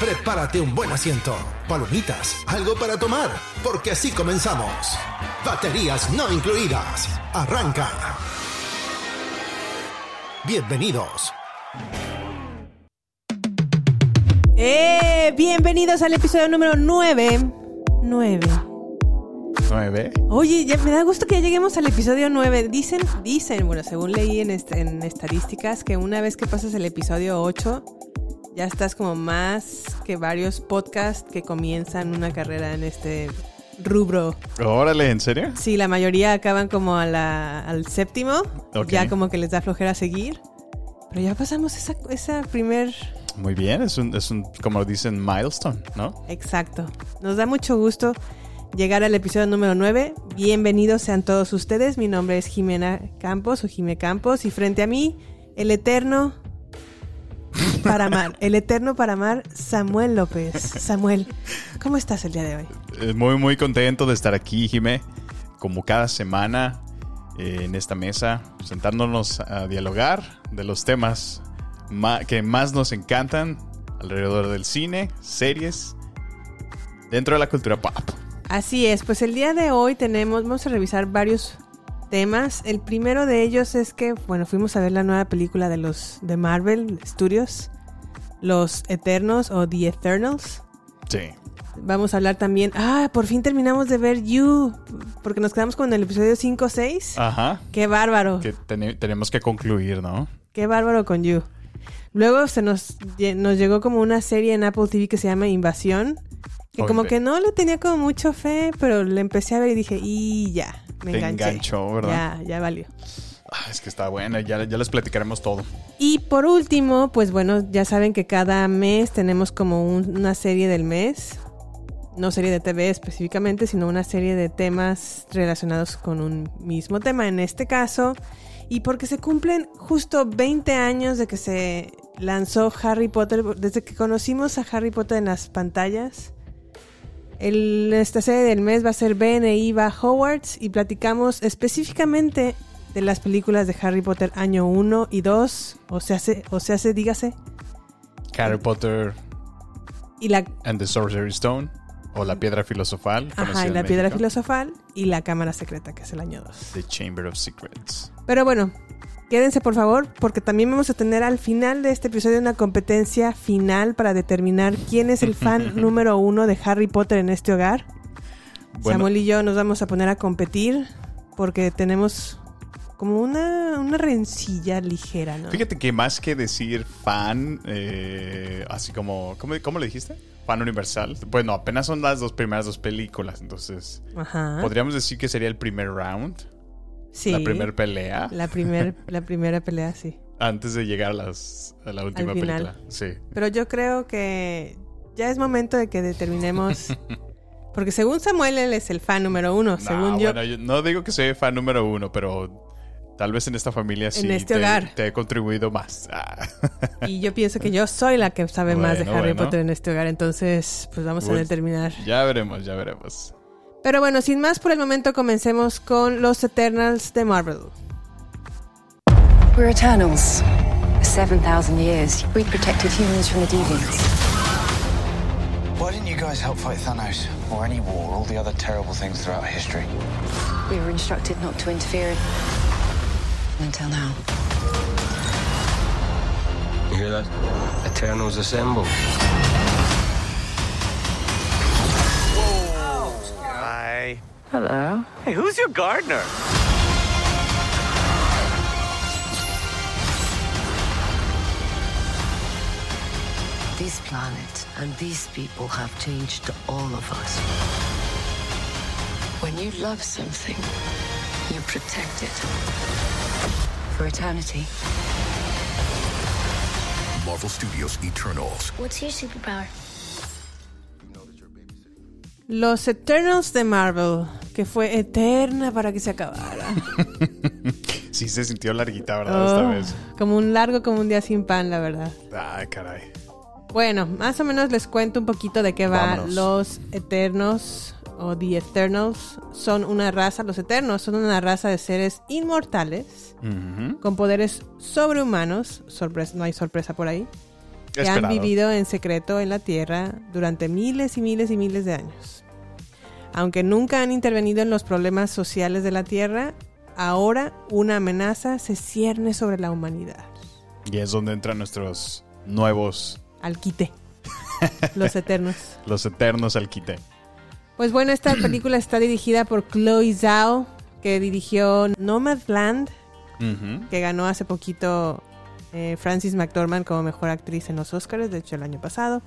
Prepárate un buen asiento, palomitas, algo para tomar, porque así comenzamos. Baterías no incluidas. Arranca. Bienvenidos. ¡Eh! Bienvenidos al episodio número 9. 9. ¿Nueve? Oye, ya me da gusto que ya lleguemos al episodio 9. Dicen, dicen, bueno, según leí en, est- en estadísticas, que una vez que pasas el episodio 8, ya estás como más que varios podcasts que comienzan una carrera en este rubro. Órale, ¿en serio? Sí, la mayoría acaban como a la- al séptimo, Ok. ya como que les da flojera seguir. Pero ya pasamos esa, esa primer Muy bien, es un, es un, como dicen, milestone, ¿no? Exacto. Nos da mucho gusto llegar al episodio número 9. Bienvenidos sean todos ustedes. Mi nombre es Jimena Campos o Jime Campos y frente a mí, el eterno para amar, el eterno para amar, Samuel López. Samuel, ¿cómo estás el día de hoy? Eh, Muy, muy contento de estar aquí, Jime. Como cada semana eh, en esta mesa, sentándonos a dialogar de los temas ma- que más nos encantan alrededor del cine, series, dentro de la cultura pop. Así es, pues el día de hoy tenemos, vamos a revisar varios temas. El primero de ellos es que, bueno, fuimos a ver la nueva película de los de Marvel Studios, Los Eternos o The Eternals. Sí. Vamos a hablar también. Ah, por fin terminamos de ver You. Porque nos quedamos con el episodio 5 o 6. Ajá. Qué bárbaro. Que tene- tenemos que concluir, ¿no? Qué bárbaro con You. Luego se nos, nos llegó como una serie en Apple TV que se llama Invasión. Que como que no le tenía como mucho fe, pero le empecé a ver y dije, y ya, me Te enganché. enganchó, ¿verdad? Ya, ya valió. Ah, es que está buena, ya, ya les platicaremos todo. Y por último, pues bueno, ya saben que cada mes tenemos como un- una serie del mes. No serie de TV específicamente, sino una serie de temas relacionados con un mismo tema. En este caso, y porque se cumplen justo 20 años de que se lanzó Harry Potter, desde que conocimos a Harry Potter en las pantallas. El- esta serie del mes va a ser Ben e Eva Howards y platicamos específicamente de las películas de Harry Potter año 1 y 2, o se hace, o se hace, dígase, Harry Potter y la, and the Sorcery Stone, o la Piedra Filosofal. ajá, y la piedra filosofal y la cámara secreta, que es el año 2. The Chamber of Secrets. Pero bueno, quédense por favor, porque también vamos a tener al final de este episodio una competencia final para determinar quién es el fan número uno de Harry Potter en este hogar. Bueno. Samuel y yo nos vamos a poner a competir porque tenemos como una, una rencilla ligera, ¿no? Fíjate que más que decir fan, eh, así como, ¿cómo, cómo le dijiste? Fan universal. Bueno, apenas son las dos primeras dos películas, entonces Ajá. podríamos decir que sería el primer round, Sí. la primera pelea, La, primer, la primera pelea, sí. antes de llegar a, las, a la última Al final. película. Sí. Pero yo creo que ya es momento de que determinemos. Porque según Samuel, él es el fan número uno. No, según yo. bueno, yo no digo que soy fan número uno, pero tal vez en esta familia sí este te, hogar. te he contribuido más. Ah. Y yo pienso que yo soy la que sabe más de Harry bueno. Potter en este hogar. Entonces, pues vamos a determinar. ya veremos, ya veremos. Pero bueno, sin más por el momento, comencemos con los Eternals de Marvel. We're Eternals. For 7,000 years, we protected humans from the deviants. Why didn't you guys help fight Thanos? Or any war, all the other terrible things throughout history? We were instructed not to interfere until now. You hear that? Eternals assemble. Hello. Hey, who's your gardener? This planet and these people have changed all of us. When you love something, you protect it. For eternity. Marvel Studios Eternals. What's your superpower? Los Eternals de Marvel, que fue eterna para que se acabara. sí se sintió larguita, ¿verdad? Esta Oh, vez. Como un largo, como un día sin pan, la verdad. Ay, caray. Bueno, más o menos les cuento un poquito de qué va. Vámonos. Los Eternos o The Eternals son una raza, los Eternos son una raza de seres inmortales con poderes sobrehumanos, sorpresa, no hay sorpresa por ahí, que han Esperado. vivido en secreto en la Tierra durante miles y miles y miles de años. Aunque nunca han intervenido en los problemas sociales de la Tierra, ahora una amenaza se cierne sobre la humanidad. Y es donde entran nuestros nuevos, Al quite. Los Eternos. los eternos al quite. Pues bueno, esta película está dirigida por Chloe Zhao, que dirigió Nomadland, Ujú. que ganó hace poquito eh, Francis McDormand como mejor actriz en los Oscars, de hecho el año pasado.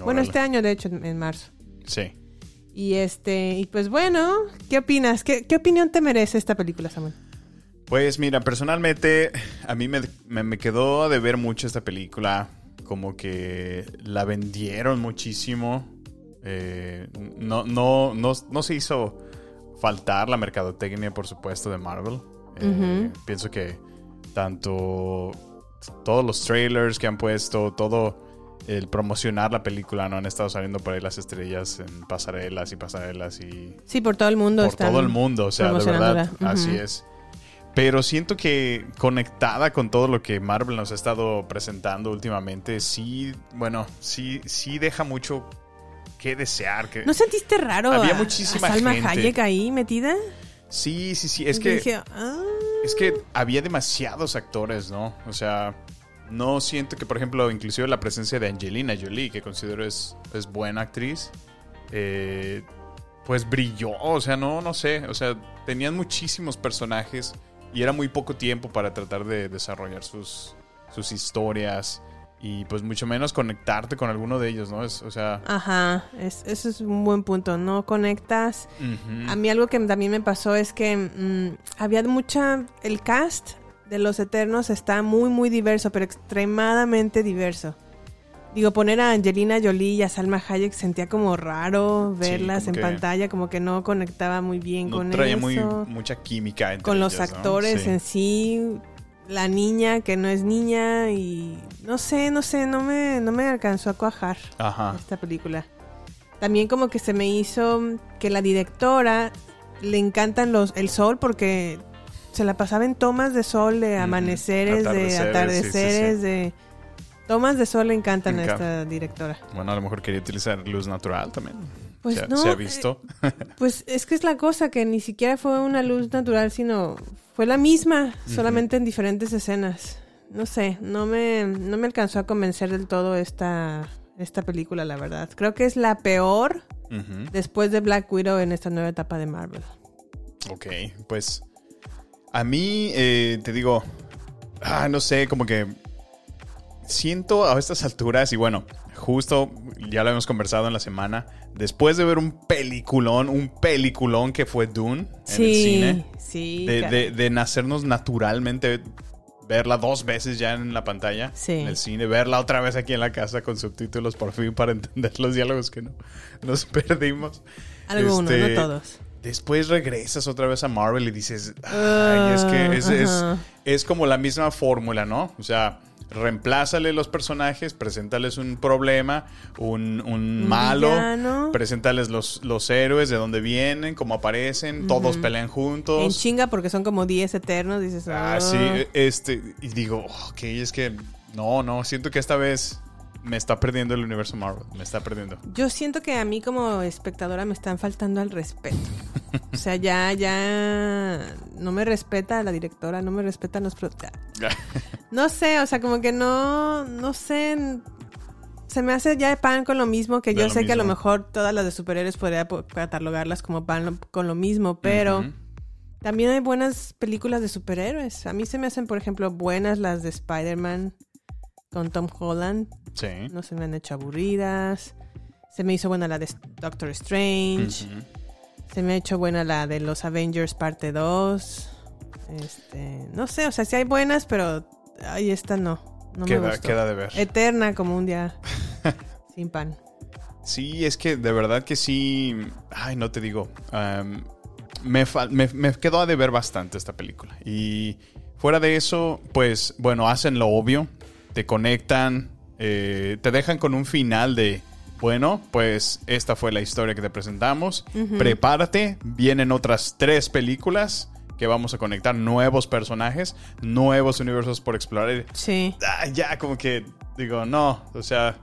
Bueno, este año, de hecho, en, en marzo. Sí. Y este, y pues bueno, ¿qué opinas? ¿Qué, qué opinión te merece esta película, Samuel? Pues mira, personalmente a mí me, me- me quedó de ver mucho esta película. Como que la vendieron muchísimo. Eh, no, no, no, no se hizo faltar la mercadotecnia, por supuesto, de Marvel. Eh. Pienso que tanto todos los trailers que han puesto, todo el promocionar la película, ¿no? Han estado saliendo por ahí las estrellas en pasarelas y pasarelas y Sí, por todo el mundo. por están todo el mundo, o sea, de verdad, promocionándola. así Ujú. es. Pero siento que conectada con todo lo que Marvel nos ha estado presentando últimamente, sí, bueno, sí, sí deja mucho que desear. Que... ¿No sentiste raro Había a- muchísima a Salma gente. Hayek ahí metida? Sí, sí, sí, es que, dije, "Ah". es que había demasiados actores, ¿no? O sea, no siento que, por ejemplo, inclusive la presencia de Angelina Jolie, que considero es, es buena actriz, eh, pues brilló, o sea, no, no sé, o sea, tenían muchísimos personajes y era muy poco tiempo para tratar de desarrollar sus, sus historias y pues mucho menos conectarte con alguno de ellos, ¿no? Es, o sea, Ajá, es, eso es un buen punto. No conectas. A mí algo que también me pasó es que mm, había mucha... El cast de Los Eternos está muy, muy diverso, pero extremadamente diverso. Digo, poner a Angelina Jolie y a Salma Hayek sentía como raro verlas como en pantalla, como que no conectaba muy bien no con traía eso. muy, mucha química entre con los actores Sí. en sí, la niña que no es niña y no sé, no sé, no me, no me alcanzó a cuajar Ajá. esta película. También como que se me hizo que la directora le encantan los el sol porque se la pasaba en tomas de sol, de amaneceres, de Atardeceres, sí, sí, de tomas de sol le encantan a esta directora. Bueno, a lo mejor quería utilizar luz natural también. Pues se, no, se ha eh, visto. Pues es que es la cosa que ni siquiera fue una luz natural, sino fue la misma, solamente en diferentes escenas. No sé, no me, no me alcanzó a convencer del todo esta, esta película, la verdad. Creo que es la peor después de Black Widow en esta nueva etapa de Marvel. Ok, pues a mí eh, te digo, ah, no sé, como que siento a estas alturas y bueno, justo ya lo hemos conversado en la semana, después de ver un peliculón, un peliculón que fue Dune en el cine, sí. de, de- de nacernos naturalmente, verla dos veces ya en la pantalla, Sí. en el cine, verla otra vez aquí en la casa con subtítulos por fin para entender los diálogos que no nos perdimos. Algunos, Este, no todos. Después regresas otra vez a Marvel y dices, ay, es que es, es- Ah, Ajá. es como la misma fórmula, ¿no? O sea, reemplázale los personajes, preséntales un problema, un, un malo, villano. preséntales los, los héroes, de dónde vienen, cómo aparecen, todos pelean En juntos. chinga porque son como 10 eternos, dices. Ah, "Ah". sí, este, y digo, ok, es que no, no, siento que esta vez me está perdiendo el universo Marvel, me está perdiendo. Yo siento que a mí como espectadora me están faltando al respeto. O sea, ya, ya no me respeta la directora, no me respetan los pro- No sé, o sea, como que no, no sé. se me hace ya pan con lo mismo, que De yo sé que a lo mejor todas las de superhéroes podría po- catalogarlas como pan con lo mismo, pero también hay buenas películas de superhéroes. A mí se me hacen, por ejemplo, buenas las de Spider-Man con Tom Holland. Sí. No se me han hecho aburridas. Se me hizo buena la de Doctor Strange. Se me ha hecho buena la de los Avengers parte 2. Este, no sé, o sea, sí hay buenas, pero ahí esta no. No me Queda, gustó. queda de ver. Eterna como un día sin pan. Sí, es que de verdad que sí. Ay, no te digo. me, me, me quedó a deber bastante esta película. Y fuera de eso, pues bueno, hacen lo obvio. Te conectan. eh, te dejan con un final de. Bueno, pues esta fue la historia que te presentamos. Prepárate. Vienen otras tres películas que vamos a conectar nuevos personajes, nuevos universos por explorar. Sí. Ah, ya como que digo, no, o sea,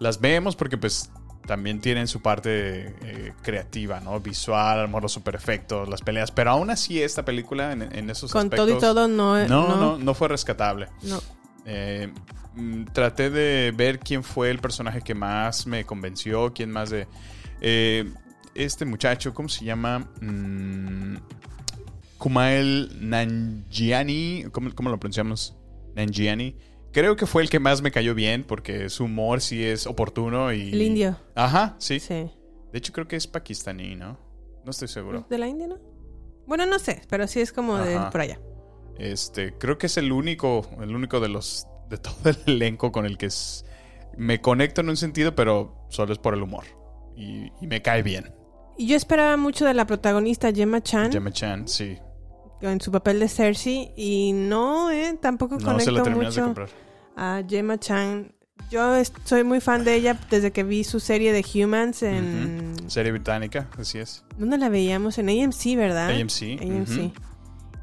las vemos porque pues también tienen su parte eh, creativa, ¿no? Visual, a lo mejor los super efectos, las peleas, pero aún así esta película en, en esos Con aspectos... todo y todo no, No, no, no. no, fue rescatable. No. Eh, mm, traté de ver quién fue el personaje que más me convenció, quién más de... eh, este muchacho, ¿cómo se llama? Mm, Kumail Nanjiani, ¿cómo, cómo lo pronunciamos? Nanjiani. Creo que fue el que más me cayó bien porque su humor sí es oportuno y... El indio. Ajá, sí. Sí. De hecho creo que es pakistaní, ¿no? No estoy seguro. ¿De la India, no? Bueno, no sé, pero sí es como de por allá. Este, creo que es el único, el único de los, de todo el elenco con el que es- me conecto en un sentido, pero solo es por el humor. Y, y me cae bien. Y yo esperaba mucho de la protagonista Gemma Chan Gemma Chan, sí. en su papel de Cersei y no, eh, tampoco No se conecto la terminas de mucho comprar. a Gemma Chan. Yo soy muy fan de ella desde que vi su serie de Humans en... Serie británica, así es. ¿Dónde la veíamos? En AMC, ¿verdad? AMC, AMC.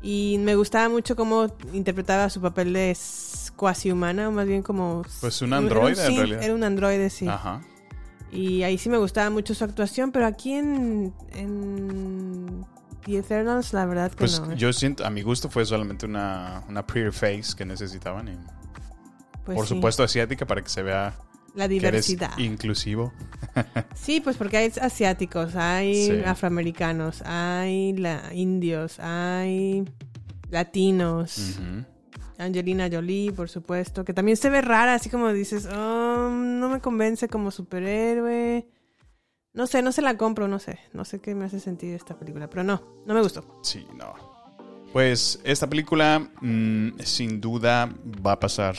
Y me gustaba mucho cómo interpretaba su papel de cuasi humana, o más bien como... Pues un androide, en realidad. Era un androide, sí. Ajá. Y ahí sí me gustaba mucho su actuación, pero aquí en, en The Eternals, la verdad que Pues no. ¿eh? yo siento, a mi gusto fue solamente una, una pretty face que necesitaban. y Pues por sí. supuesto asiática para que se vea La que eres diversidad. inclusivo. Sí, pues porque hay asiáticos, hay Sí. afroamericanos, hay la- indios, hay latinos. Angelina Jolie, por supuesto, que también se ve rara, así como dices, "Oh, no me convence como superhéroe. No sé, no se la compro, no sé. No sé qué me hace sentir esta película, pero no, no me gustó. Sí, no. Pues esta película mm, sin duda va a pasar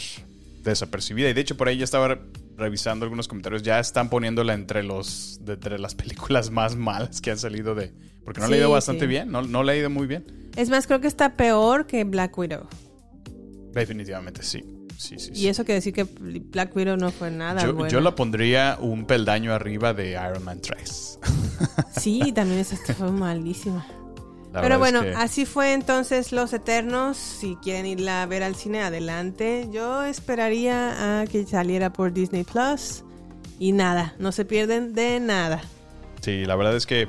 desapercibida. Y de hecho por ahí ya estaba revisando algunos comentarios. Ya están poniéndola entre los de, entre las películas más malas que han salido de... Porque no le ha Sí, ido bastante sí. bien. No, no le ha ido muy bien. Es más, creo que está peor que Black Widow. Definitivamente sí. Sí, sí, sí. Y eso que decir que Black Widow no fue nada yo, buena. yo la pondría un peldaño arriba de Iron Man 3. Sí, también esa fue malísima. La Pero bueno, es que- así fue entonces Los Eternos. Si quieren irla a ver al cine, adelante. Yo esperaría a que saliera por Disney Plus. Y nada, no se pierden de nada. Sí, la verdad es que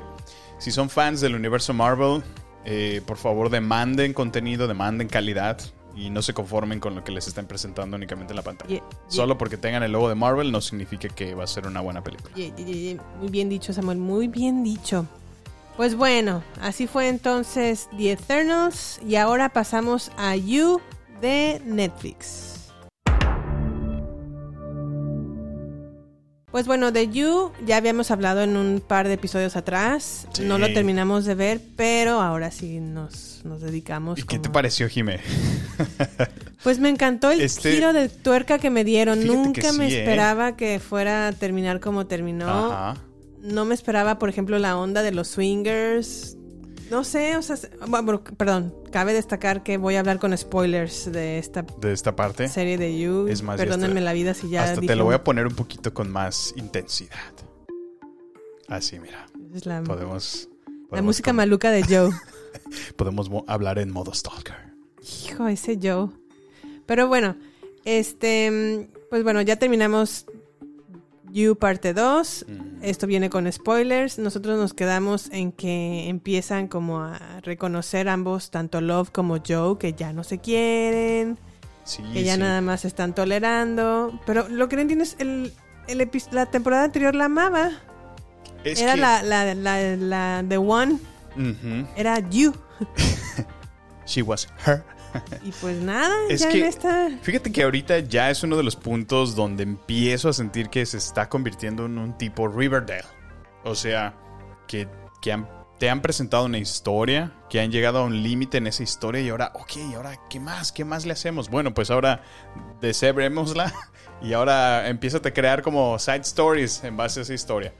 si son fans del universo Marvel, eh, por favor demanden contenido, demanden calidad y no se conformen con lo que les están presentando únicamente en la pantalla. Solo porque tengan el logo de Marvel no significa que va a ser una buena película. Muy bien dicho, Samuel, muy bien dicho. Pues bueno, así fue entonces The Eternals. Y ahora pasamos a You de Netflix. Pues bueno, de You ya habíamos hablado en un par de episodios atrás. Sí. No lo terminamos de ver, pero ahora sí nos, nos dedicamos. ¿Y qué te pareció, Jimé? Pues me encantó el Este- giro de tuerca que me dieron. Nunca me ¿eh? esperaba que fuera a terminar como terminó. Ajá. No me esperaba, por ejemplo, la onda de los swingers. No sé, o sea, bueno, perdón, cabe destacar que voy a hablar con spoilers de esta De esta parte. serie de You. Es más, Perdónenme hasta- la vida si ya Hasta dije te lo voy a poner un poquito con más intensidad. Así, mira. es la, Podemos. la música maluca de Joe. Podemos mo- hablar en modo stalker. Hijo, ese Joe. Pero bueno, este, pues bueno, ya terminamos You parte 2. Esto viene con spoilers. Nosotros nos quedamos en que empiezan como a reconocer ambos, tanto Love como Joe, que ya no se quieren, Sí, que ya sí. nada más están tolerando. Pero lo que no entiendo es el, el la temporada anterior la amaba. Es era que- la, la, la, la The One. Era You. She was her. Y pues nada, Es ya que- en esta. Fíjate que ahorita ya es uno de los puntos donde empiezo a sentir que se está convirtiendo en un tipo Riverdale. O sea, que, que han- te han presentado una historia, que han llegado a un límite en esa historia y ahora, ok, ahora, ¿qué más? ¿Qué más le hacemos? Bueno, pues ahora deshebrémosla y ahora empieza a crear como side stories en base a esa historia.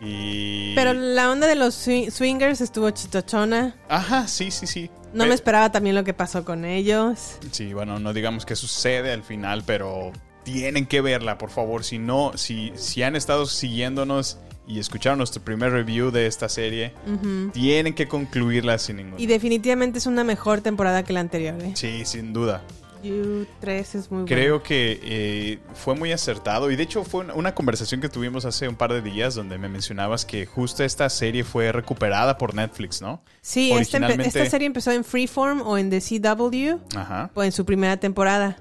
Y... Pero la onda de los swi- swingers estuvo chitochona. Ajá, sí, sí, sí. No me esperaba también lo que pasó con ellos. Sí, bueno, no digamos que sucede al final, pero tienen que verla, por favor. Si no, si, si han estado siguiéndonos y escucharon nuestro primer review de esta serie, Ujú. tienen que concluirla sin ningún. Y definitivamente es una mejor temporada que la anterior. ¿eh? Sí, sin duda. You 3 es muy bueno. Creo que eh, fue muy acertado y de hecho fue una- conversación que tuvimos hace un par de días donde me mencionabas que justo esta serie fue recuperada por Netflix, ¿no? Sí, esta, Originalmente- esta serie empezó en Freeform o en The CW Ajá. o en su primera temporada.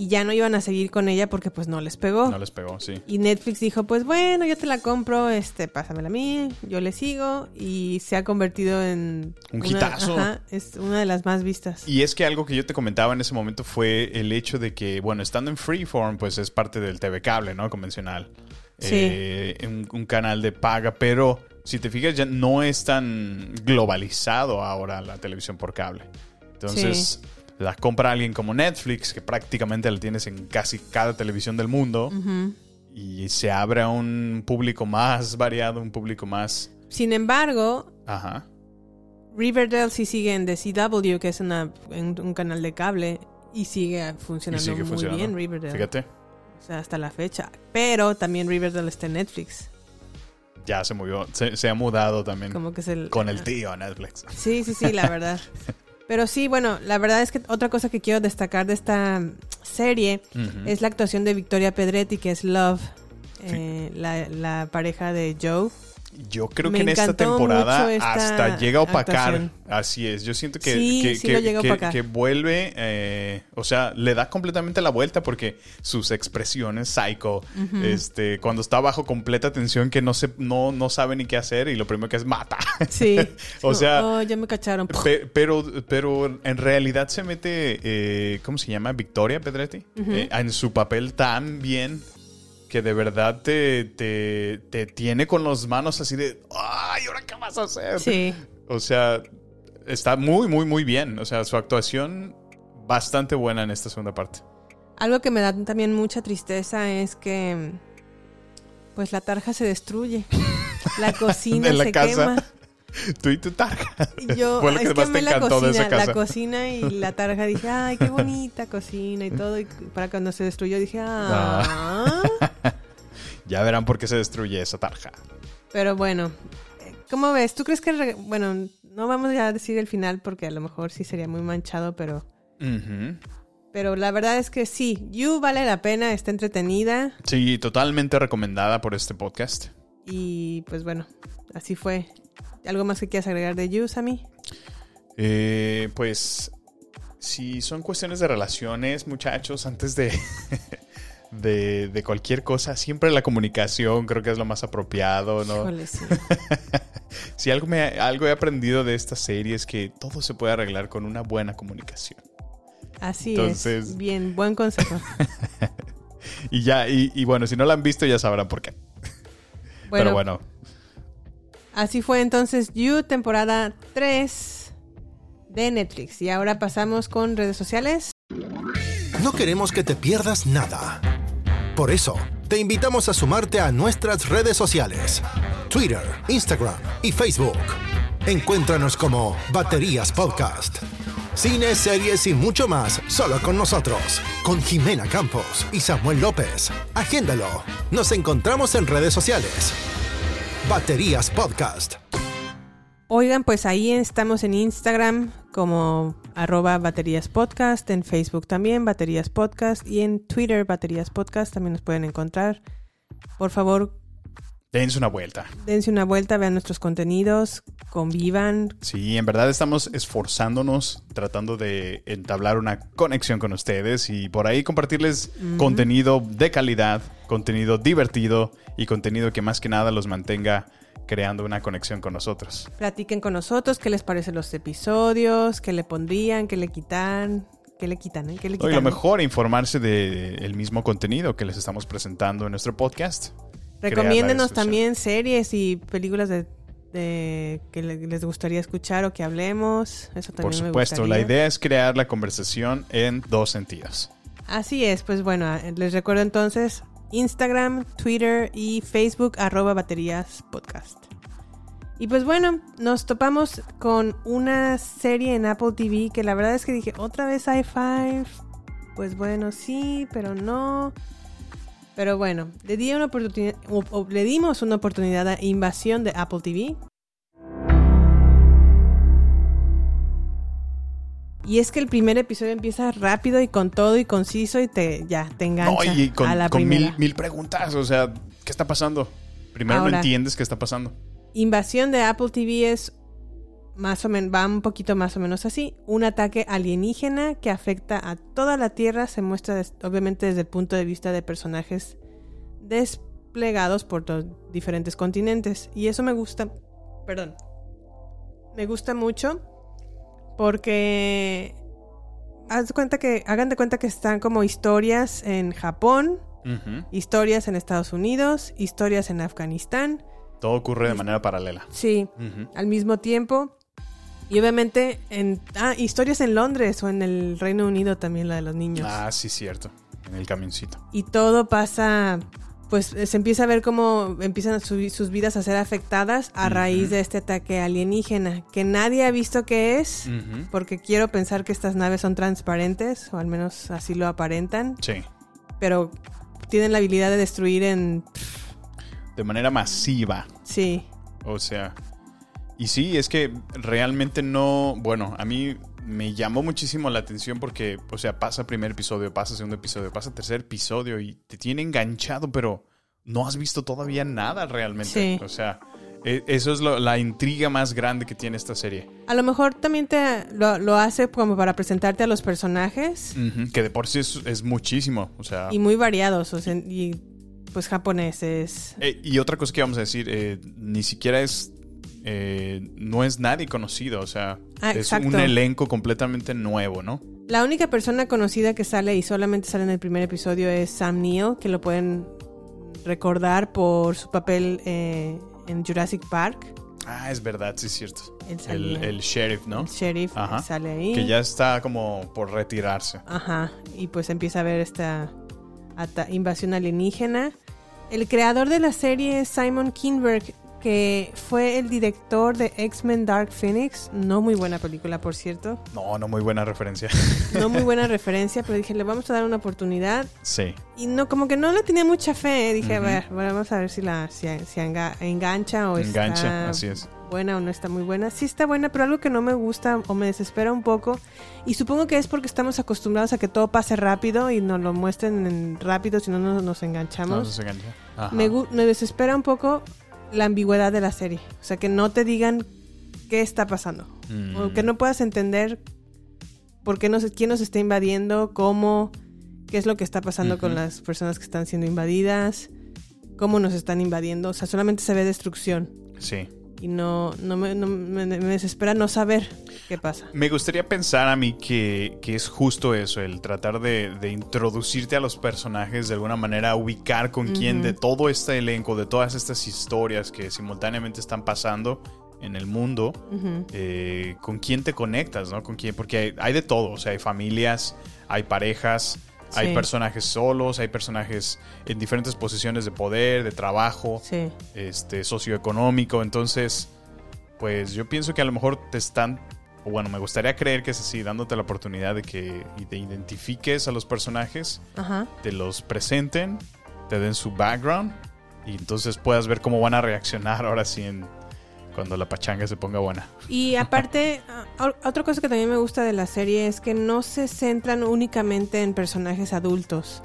Y ya no iban a seguir con ella porque pues no les pegó. No les pegó, sí. Y Netflix dijo, pues bueno, yo te la compro, este, pásamela a mí, yo le sigo. Y se ha convertido en... Un una- hitazo. ajá, es una de las más vistas. Y es que algo que yo te comentaba en ese momento fue el hecho de que, bueno, estando en Freeform, pues es parte del TV cable, ¿no? Convencional. Sí. Eh, un, un canal de paga, pero si te fijas, ya no es tan globalizado ahora la televisión por cable. Entonces, la compra alguien como Netflix, que prácticamente la tienes en casi cada televisión del mundo, y se abre a un público más variado, un público más. Sin embargo, Ajá. Riverdale sí sigue en The CW, que es una, en un canal de cable, y sigue funcionando Y sigue muy funcionando. bien Riverdale. Fíjate, O sea, hasta la fecha. Pero también Riverdale está en Netflix. ya se movió, se, se ha mudado también Como que es el... con el tío a Netflix. Sí, sí, sí, la verdad. Pero sí, bueno, la verdad es que otra cosa que quiero destacar de esta serie es la actuación de Victoria Pedretti, que es Love, eh, la, la pareja de Joe. Yo creo Me que en esta temporada esta hasta llega a opacar. actuación. Así es. Yo siento que, Sí, que, sí que- vuelve, eh, o sea, le da completamente la vuelta porque sus expresiones psycho, este, cuando está bajo completa tensión que no se, no, no sabe ni qué hacer y lo primero que es mata. Sí. o sea, Oh, ya me cacharon. Pe- pero, pero en realidad se mete, eh, ¿cómo se llama? Victoria Pedretti. Eh, en su papel tan bien que de verdad te, te, te tiene con las manos así de, ay, ¿ahora qué vas a hacer? Sí. O sea, está muy, muy, muy bien. O sea, su actuación bastante buena en esta segunda parte. Algo que me da también mucha tristeza es que pues la tarja se destruye. La cocina la se casa. quema. Tú y tu tarja. Yo, Fue lo que es que más te amé la encantó de esa cocina, la cocina y la tarja. Dije, ay, qué bonita cocina y todo. Y para cuando se destruyó dije, ah. ya verán por qué se destruye esa tarja. Pero bueno, ¿cómo ves? ¿Tú crees que, bueno, no vamos ya a decir el final porque a lo mejor sí sería muy manchado, pero, pero la verdad es que sí, You vale la pena, está entretenida Sí, totalmente recomendada por este podcast. y pues bueno, así fue. ¿Algo más que quieras agregar de You, Sammy? Eh, pues, si son cuestiones de relaciones, muchachos, antes de, de, de cualquier cosa, siempre la comunicación creo que es lo más apropiado, ¿no? Híjole, sí. si algo, me, algo he aprendido de esta serie es que todo se puede arreglar con una buena comunicación. Así Entonces- es. Bien, buen consejo. Y ya, y, y bueno, si no la han visto ya sabrán por qué. Bueno, Pero bueno, Así fue entonces You, temporada 3 de Netflix. Y ahora pasamos con redes sociales. No queremos que te pierdas nada. Por eso, te invitamos a sumarte a nuestras redes sociales. Twitter, Instagram y Facebook. Encuéntranos como Baterías Podcast. Cine, series y mucho más solo con nosotros. Con Jimena Campos y Samuel López. Agéndalo. Nos encontramos en redes sociales. Baterías Podcast. Oigan, pues ahí estamos en Instagram como arroba baterías podcast, en Facebook también baterías podcast y en Twitter baterías podcast también nos pueden encontrar. Por favor, Dense una vuelta. Dense una vuelta, vean nuestros contenidos, convivan. Sí, en verdad estamos esforzándonos, tratando de entablar una conexión con ustedes y por ahí compartirles contenido de calidad, contenido divertido y contenido que más que nada los mantenga creando una conexión con nosotros. Platiquen con nosotros qué les parecen los episodios, qué le pondrían, qué le quitan, qué le quitan, ¿eh? ¿Qué le quitan? lo mejor, informarse del mismo contenido que les estamos presentando en nuestro podcast. Recomiéndenos también series y películas de, de- que le- les gustaría escuchar o que hablemos. Eso también Por me supuesto, la idea es crear la conversación en dos sentidos. Así es, pues bueno, les recuerdo entonces Instagram, Twitter y Facebook arroba baterías podcast. Y pues bueno, nos topamos con una serie en Apple TV que la verdad es que dije, otra vez i5. Pues bueno, sí, pero no. Pero bueno, le, di una oportunidad, o- o le dimos una oportunidad a Invasión de Apple TV. Y es que el primer episodio empieza rápido y con todo y conciso y te ya te engancha No, y con, a la con primera. mil, mil preguntas. O sea, ¿qué está pasando? Primero no entiendes qué está pasando. Invasión de Apple TV es más o menos, va un poquito más o menos así. Un ataque alienígena que afecta a toda la Tierra se muestra des- obviamente desde el punto de vista de personajes desplegados por diferentes continentes. Y eso me gusta, perdón, me gusta mucho porque haz cuenta que, hagan de cuenta que están como historias en Japón, historias en Estados Unidos, historias en Afganistán. Todo ocurre de manera paralela. Sí, al mismo tiempo. Y obviamente en ah, historias en Londres o en el Reino Unido también la de los niños. Ah, sí, cierto. En el camioncito. Y todo pasa, pues se empieza a ver cómo empiezan su- sus vidas a ser afectadas a raíz de este ataque alienígena, que nadie ha visto qué es, porque quiero pensar que estas naves son transparentes, o al menos así lo aparentan, Sí. pero tienen la habilidad de destruir en... De manera masiva. Sí, O sea, y sí, es que realmente no, bueno, a mí me llamó muchísimo la atención porque, o sea, pasa primer episodio, pasa segundo episodio, pasa tercer episodio y te tiene enganchado, pero no has visto todavía nada realmente. Sí. O sea, e- eso es lo- la intriga más grande que tiene esta serie. a lo mejor también te lo, lo hace como para presentarte a los personajes. Que de por sí es, es muchísimo. O sea, y muy variados, o sea, y pues japoneses. Eh, y otra cosa que vamos a decir, eh, ni siquiera es. Eh, no es nadie conocido, o sea, Ah, es un elenco completamente nuevo, ¿no? La única persona conocida que sale y solamente sale en el primer episodio es Sam Neill, que lo pueden recordar por su papel eh, en Jurassic Park. Ah, es verdad, sí es cierto. El, sheriff, ¿no? El sheriff Ajá. sale ahí. Que ya está como por retirarse. Ajá, y pues empieza a ver esta invasión alienígena. El creador de la serie es Simon Kinberg, que fue el director de X-Men Dark Phoenix. No muy buena película, por cierto. No, no muy buena referencia. No muy buena referencia, pero dije, le vamos a dar una oportunidad. sí. Y no, como que no le tenía mucha fe. Dije, a ver, bueno, vamos a ver si la si, si enga- engancha o Engancha, está así es. buena o no está muy buena. Sí está buena, pero algo que no me gusta o me desespera un poco. Y supongo que es porque estamos acostumbrados a que todo pase rápido y nos lo muestren en rápido, si no nos, nos No, enganchamos. no se engancha. Ajá. me, me desespera un poco la ambigüedad de la serie. O sea, que no te digan qué está pasando. Mm. O que no puedas entender por qué nos, quién nos está invadiendo, cómo, qué es lo que está pasando con las personas que están siendo invadidas, cómo nos están invadiendo. O sea, solamente se ve destrucción. Sí. Y no, no, me, no me- me desespera no saber qué pasa. Me gustaría pensar a mí que, que es justo eso, el tratar de, de introducirte a los personajes de alguna manera, ubicar con quién de todo este elenco, de todas estas historias que simultáneamente están pasando en el mundo, eh, con quién te conectas, ¿no? Con quién, porque hay, hay de todo, o sea, hay familias, hay parejas, hay personajes solos, hay personajes en diferentes posiciones de poder, de trabajo Sí. este, socioeconómico. Entonces, pues yo pienso que a lo mejor te están, o bueno, me gustaría creer que es así, dándote la oportunidad de que te identifiques a los personajes, Ajá. te los presenten, te den su background y entonces puedas ver cómo van a reaccionar ahora sí en, cuando la pachanga se ponga buena. Y aparte, a- otra cosa que también me gusta de la serie es que no se centran únicamente en personajes adultos.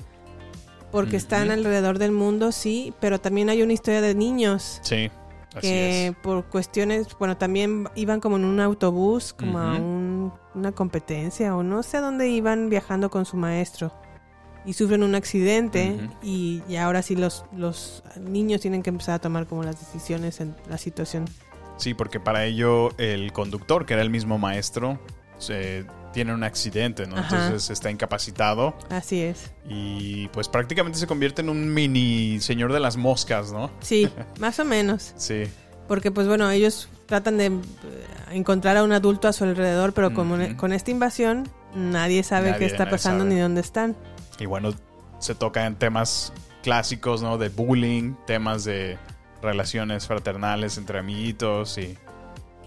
porque están alrededor del mundo, sí, pero también hay una historia de niños Sí, así que es. por cuestiones, bueno, también iban como en un autobús, como a un- una competencia o no sé a dónde iban viajando con su maestro y sufren un accidente y, y ahora sí los, los niños tienen que empezar a tomar como las decisiones en la situación. Sí, porque para ello el conductor, que era el mismo maestro, se, tiene un accidente, ¿no? Ajá. Entonces está incapacitado Así es. y pues prácticamente se convierte en un mini señor de las moscas, ¿no? Sí, más o menos. Sí. Porque pues bueno, ellos tratan de eh, encontrar a un adulto a su alrededor, pero como Ujú. con esta invasión nadie sabe Nadie, qué está pasando sabe. ni dónde están. Y bueno, se tocan temas clásicos, ¿no? De bullying, temas de relaciones fraternales entre amiguitos y...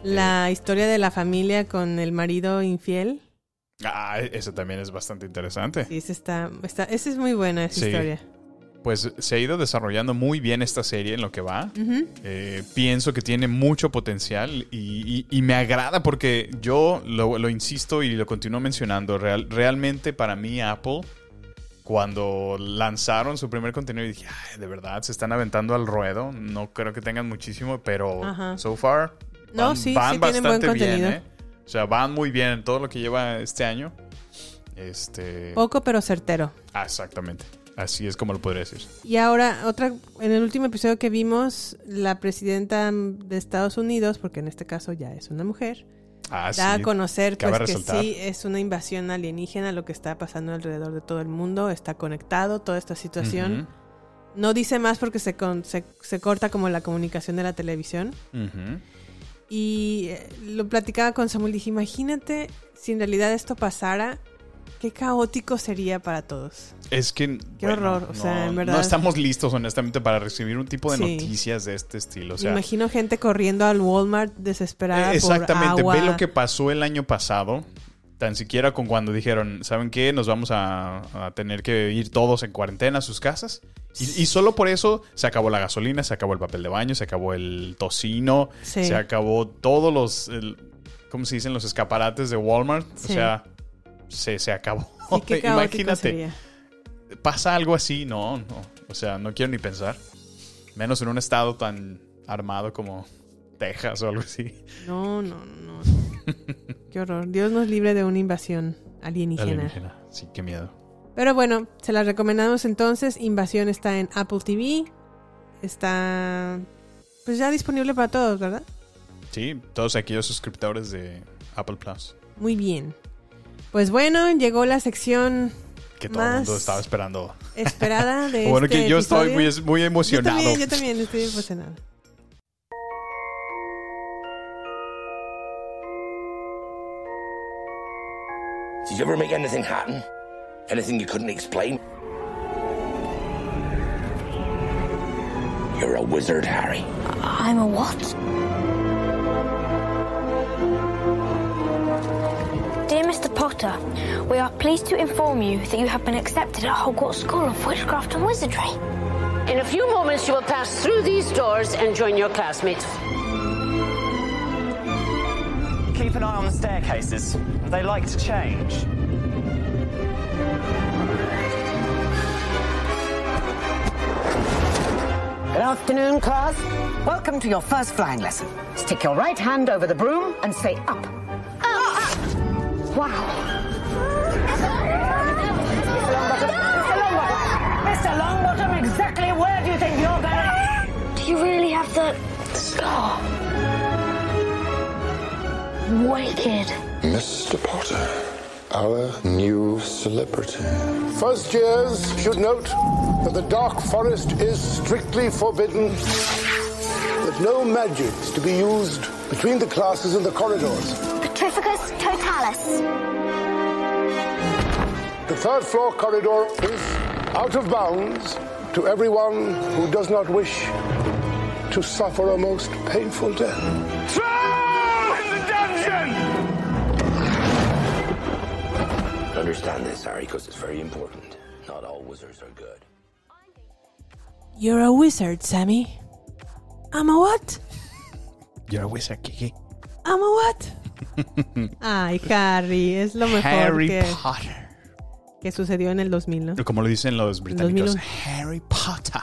La historia de la familia con el marido infiel. Ah, eso también es bastante interesante. Sí, esa está, está, esa es muy buena esa Sí. historia. Pues se ha ido desarrollando muy bien esta serie en lo que va. Eh, pienso que tiene mucho potencial y, y- y me agrada porque yo lo, lo insisto y lo continúo mencionando. real- realmente para mí Apple, cuando lanzaron su primer contenido, dije, "Ay, de verdad, se están aventando al ruedo. No creo que tengan muchísimo, pero Ajá. so far No, van, sí, van sí tienen buen bastante bien. ¿eh? O sea, van muy bien en todo lo que lleva este año. Este... Poco pero certero. Ah, exactamente. Así es como lo podría decir. Y ahora, otra, en el último episodio que vimos, la presidenta de Estados Unidos, porque en este caso ya es una mujer, Ah, da sí. a conocer pues, que sí es una invasión alienígena lo que está pasando alrededor de todo el mundo, está conectado toda esta situación. No dice más porque se, con- se, se corta como la comunicación de la televisión. Y eh, lo platicaba con Samuel, dije, imagínate si en realidad esto pasara, qué caótico sería para todos. Es que. Qué horror, o sea, en verdad. No estamos listos, honestamente, para recibir un tipo de Sí. noticias de este estilo. O Me sea, imagino gente corriendo al Walmart desesperada exactamente. por agua. Ve lo que pasó el año pasado. Tan siquiera con cuando dijeron, ¿saben qué? Nos vamos a, a tener que ir todos en cuarentena a sus casas. Y, y solo por eso se acabó la gasolina, se acabó el papel de baño, se acabó el tocino, Sí. se acabó todos los, el- ¿cómo se dicen? Los escaparates de Walmart. O Sí. sea, se, se acabó. Sí, qué Imagínate. sería. pasa algo así, no, no. O sea, no quiero ni pensar. Menos en un estado tan armado como Texas o algo así. No, no, no. no. Qué horror. Dios nos libre de una invasión alienígena. Alienígena. Sí, qué miedo. Pero bueno, se las recomendamos entonces. Invasión está en Apple TV. Está pues ya disponible para todos, ¿verdad? Sí, todos aquellos suscriptores de Apple Plus. Muy bien. Pues bueno, llegó la sección Que todo el Más mundo estaba esperando. esperada de bueno, este que yo estoy muy, episodio. muy emocionado. Yo también, yo también estoy emocionada. Did you ever make anything happen? Anything you couldn't explain? You're a wizard, Harry. I'm a what? Potter, we are pleased to inform you that you have been accepted at Hogwarts School of Witchcraft and Wizardry. In a few moments, you will pass through these doors and join your classmates. Keep an eye on the staircases. They like to change. Good afternoon, class. Welcome to your first flying lesson. Stick your right hand over the broom and say up. Wow. Mr. Longbottom, exactly where do you think you're going? Do you really have the scar? Wicked. Mr. Potter, our new celebrity. First years should note that the Dark Forest is strictly forbidden, that no magic is to be used between the classes in the corridors. Petrificus totalis. The third floor corridor is out of bounds to everyone who does not wish to suffer a most painful death. Throw in the dungeon! Understand this, Harry, because it's very important. Not all wizards are good. You're a wizard, Sammy. I'm a what? You're a wizard, Kiki. I'm a what? Ay, Harry, es lo mejor Harry que... Potter. Que sucedió en el 2000, ¿no? Como lo dicen los británicos, 2001. Harry Potter.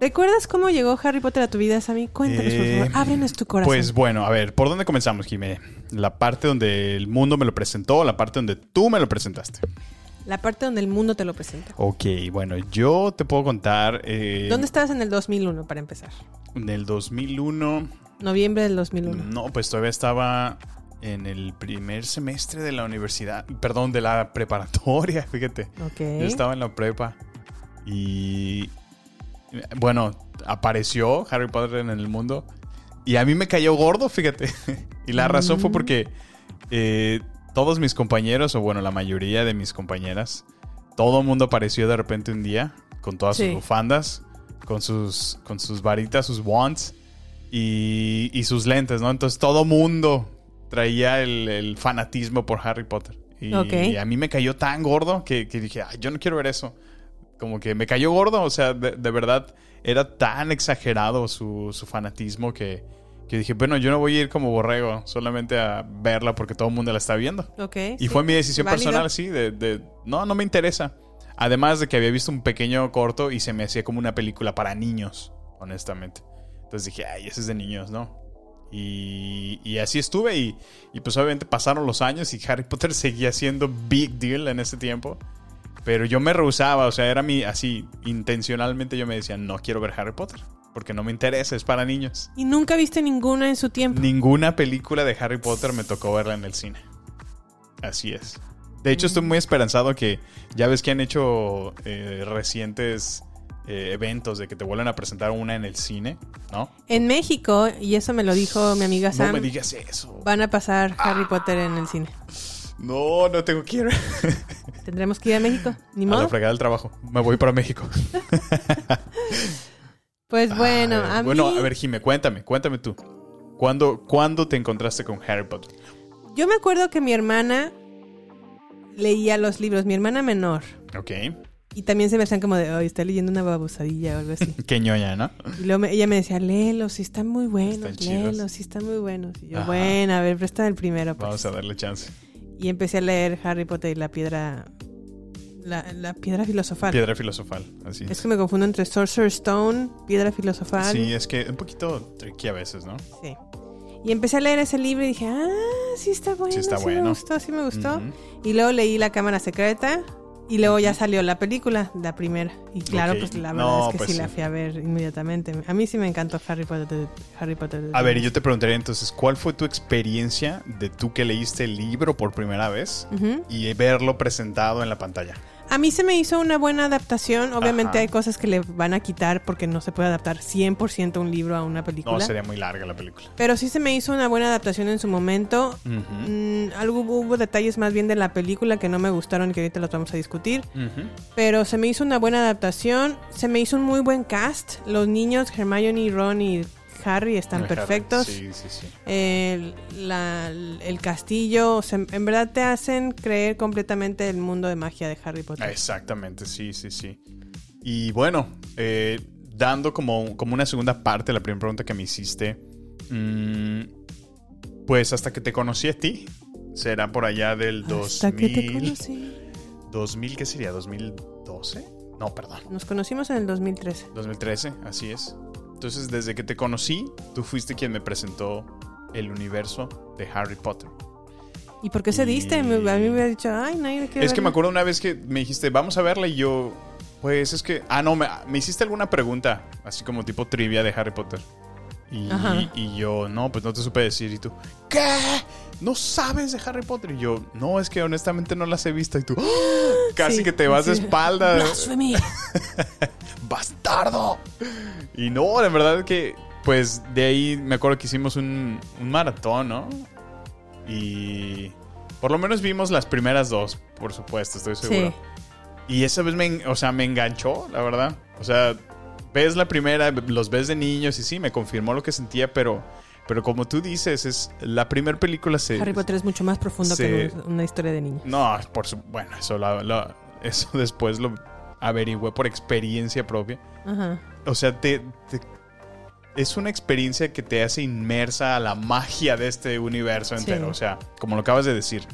¿Recuerdas cómo llegó Harry Potter a tu vida, Sammy? Cuéntanos, por Eh, favor. Ábrenos tu corazón. Pues bueno, a ver, ¿por dónde comenzamos, Jimé? ¿La parte donde el mundo me lo presentó o la parte donde tú me lo presentaste? La parte donde el mundo te lo presenta. Ok, bueno, yo te puedo contar... eh, ¿Dónde estabas en el 2001, para empezar? En el 2001... Noviembre del 2001. No, pues todavía estaba en el primer semestre de la universidad, perdón, de la preparatoria, fíjate. Ok. Yo estaba en la prepa y bueno, apareció Harry Potter en el mundo y a mí me cayó gordo, fíjate. y la razón fue Mm. porque eh, todos mis compañeros, o bueno, la mayoría de mis compañeras, todo el mundo apareció de repente un día con todas Sí. sus bufandas, con sus, con sus varitas, sus wands y, y sus lentes, ¿no? Entonces todo mundo traía el, el fanatismo por Harry Potter. Y, a mí me cayó tan gordo que, que dije, "Ay, yo no quiero ver eso. Como que me cayó gordo, o sea, de, de verdad era tan exagerado su, su fanatismo que, que dije, bueno, yo no voy a ir como borrego solamente a verla porque todo el mundo la está viendo. Y sí. fue mi decisión Válido. personal, así, de, de, no, no me interesa. Además de que había visto un pequeño corto y se me hacía como una película para niños, honestamente. Entonces dije, ay, ese es de niños, ¿no? Y, y así estuve y, y pues obviamente pasaron los años y Harry Potter seguía siendo big deal en ese tiempo. Pero yo me rehusaba, o sea, era mi, así, intencionalmente yo me decía, no quiero ver Harry Potter, porque no me interesa, es para niños. Y nunca viste ninguna en su tiempo. Ninguna película de Harry Potter me tocó verla en el cine. Así es. De hecho, estoy muy esperanzado que ya ves que han hecho eh, recientes eh, eventos de que te vuelven a presentar una en el cine, ¿no? En México, y eso me lo dijo mi amiga Sam, No me digas eso. van a pasar Harry Potter en el cine. No, no tengo que ir. Tendremos que ir a México. Ni A la modo. fregada del trabajo. Me voy para México. Pues bueno, Ay, a mí... Bueno, a ver, Jime, cuéntame, cuéntame tú. ¿Cuándo, ¿Cuándo te encontraste con Harry Potter? Yo me acuerdo que mi hermana leía los libros, mi hermana menor. Ok. Y también se me hacían como de, ay, está leyendo una babosadilla o algo así. Qué ñoña, ¿no? Y luego me- ella me decía, léelos, si están muy buenos, Están léelos, si están muy buenos. Y yo, Ajá. bueno, a ver, presta el primero. pues". Vamos a darle chance. Y empecé a leer Harry Potter y la piedra... La, la piedra filosofal. Piedra filosofal, así Es que me confundo entre Sorcerer's Stone, piedra filosofal. Sí, es que un poquito tricky a veces, ¿no? Sí. Y empecé a leer ese libro y dije, ah, sí está bueno, sí, está me bueno. gustó, sí me gustó. Ujú. Y luego leí La Cámara Secreta y luego ya salió la película, la primera. Y claro, pues la verdad No, es que pues sí, la fui a ver inmediatamente. A mí sí me encantó Harry Potter. Harry Potter A ver, y yo te preguntaría entonces, ¿cuál fue tu experiencia de tú que leíste el libro por primera vez y verlo presentado en la pantalla? A mí se me hizo una buena adaptación. Obviamente Ajá. hay cosas que le van a quitar porque no se puede adaptar 100% un libro a una película. No, sería muy larga la película. Pero sí se me hizo una buena adaptación en su momento. Mm, algo, hubo detalles más bien de la película que no me gustaron y que ahorita los vamos a discutir. Pero se me hizo una buena adaptación. Se me hizo un muy buen cast. Los niños, Hermione, Ron y Harry están perfectos. Sí, sí, sí. El, la- el castillo, o sea, en verdad te hacen creer completamente el mundo de magia de Harry Potter. Exactamente, sí, sí, sí. Y bueno, eh, dando como, como una segunda parte la primera pregunta que me hiciste, mm, pues hasta que te conocí a ti, será por allá del Hasta que te 2000. conocí. 2000, ¿qué sería? ¿2012? No, perdón. Nos conocimos en el 2013. 2013, así es. Entonces, desde que te conocí, tú fuiste quien me presentó el universo de Harry Potter. ¿Y por qué se diste? A mí me hubiera dicho, ay, nadie quiere Es que me verla". acuerdo una vez que me dijiste, vamos a verla y yo, pues es que, ah, no, me, me hiciste alguna pregunta, así como tipo trivia de Harry Potter. Y, yo, no, pues no te supe decir. Y tú, ¿qué? ¿No sabes de Harry Potter? Y yo, no, es que honestamente no las he visto. Y tú, "¡Ah!". casi Sí, que te vas de espalda. Blasphemy. ¡Bastardo! Y no, la verdad que, pues de ahí me acuerdo que hicimos un, un maratón, ¿no? Y por lo menos vimos las primeras dos, por supuesto, estoy seguro. Y esa vez me, o sea, me enganchó, la verdad. O sea, ves la primera, los ves de niños y sí, me confirmó lo que sentía, pero, pero como tú dices, es la primera película se... Harry Potter es mucho más profundo se- que un- una historia de niño. No, por su, bueno, eso, la- la- eso después lo averigüé por experiencia propia. Ajá. O sea, te, te- es una experiencia que te hace inmersa a la magia de este universo entero. Sí. O sea, como lo acabas de decir,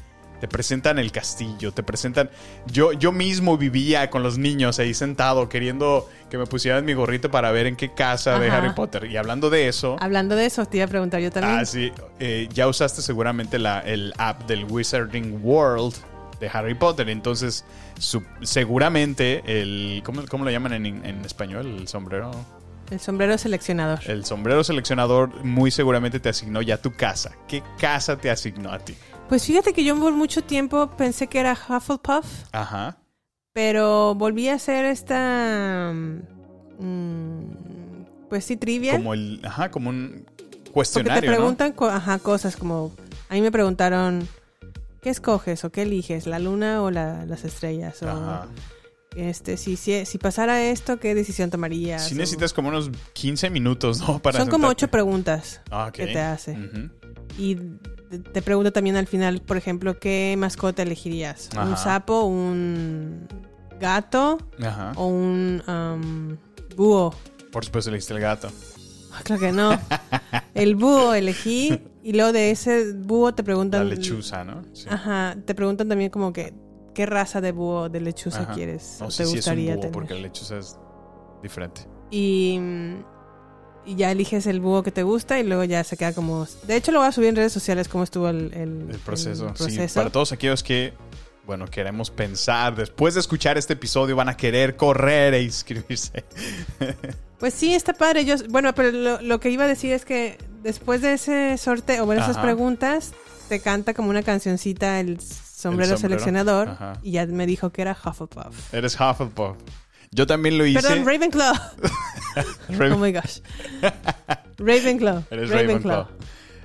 te presentan el castillo, te presentan... Yo, yo mismo vivía con los niños ahí sentado queriendo que me pusieran mi gorrito para ver en qué casa de. Harry Potter. Y hablando de eso... Hablando de eso, te iba a preguntar yo también. Ah, sí. Eh, ya usaste seguramente la, el app del Wizarding World de Harry Potter. Entonces, su- seguramente el... ¿cómo, cómo lo llaman en, en español? El sombrero. El sombrero seleccionador. El sombrero seleccionador muy seguramente te asignó ya tu casa. ¿Qué casa te asignó a ti? Pues fíjate que yo por mucho tiempo pensé que era Hufflepuff, Ajá. pero volví a hacer esta. mm, pues sí, trivia. Como el... Ajá, como un porque te cuestionario, ¿no? preguntan ajá, cosas como. A mí me preguntaron. ¿Qué escoges o qué eliges? ¿La luna o la- las estrellas? O, Ajá. Este, si, si, si pasara esto, ¿qué decisión tomarías? Si necesitas como unos 15 minutos, ¿no? Para Son como ocho preguntas Ah, que te hace. Y te- pregunto también al final, por ejemplo, ¿qué mascota elegirías? ¿Un sapo, un gato Ajá. o un um, búho? Por supuesto, elegiste el gato. Ah, Claro que no. El búho elegí y luego de ese búho te La preguntan... lechuza, ¿no? Sí. Ajá, te preguntan también como que qué raza de búho de lechuza Ajá. quieres No o te es un gustaría búho, tener. porque la lechuza es diferente. Y, y ya eliges el búho que te gusta y luego ya se queda como... De hecho lo voy a subir en redes sociales cómo estuvo el, el- El proceso. el Sí, proceso. para todos aquellos que, bueno, queremos pensar, después de escuchar este episodio, van a querer correr e inscribirse. Pues sí, está padre. Yo, bueno, pero lo, lo que iba a decir es que después de ese sorteo, o bueno, esas Ajá. preguntas, te canta como una cancioncita el sombrero, El sombrero. seleccionador Ajá. y ya me dijo que era Hufflepuff. Eres Hufflepuff. Yo también lo hice. Perdón, Ravenclaw. Raven- Oh my gosh. Ravenclaw. Eres Ravenclaw. Ravenclaw.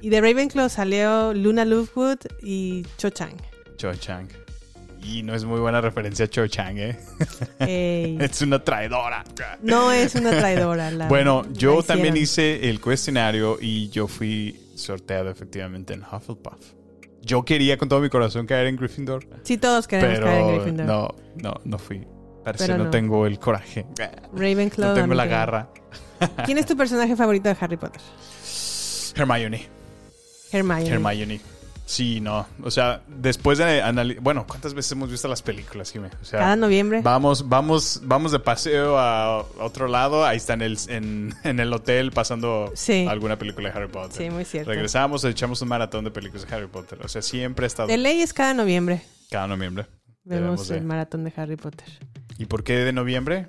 Y de Ravenclaw salió Luna Lovegood y Cho Chang. Cho Chang. Y no es muy buena referencia a Cho Chang, ¿eh? Ey. es una traidora. No es una traidora. La, bueno, yo la también hice el cuestionario y yo fui sorteado efectivamente en Hufflepuff. Yo quería con todo mi corazón caer en Gryffindor. Sí, todos queremos pero caer en Gryffindor. no, no, no fui. Parece Pero no, no. tengo el coraje. Ravenclaw. No tengo la garra. ¿Quién es tu personaje favorito de Harry Potter? Hermione. Hermione. Hermione. Sí, no. O sea, después de analizar. Bueno, ¿cuántas veces hemos visto las películas, Jimé? O sea, Cada noviembre. Vamos, vamos, vamos de paseo a otro lado. Ahí está en el, en, en el hotel pasando Sí. alguna película de Harry Potter. Sí, muy cierto. Regresamos, echamos un maratón de películas de Harry Potter. O sea, siempre ha estado De ley es cada noviembre. cada noviembre. Vemos de- el maratón de Harry Potter. ¿Y por qué de noviembre?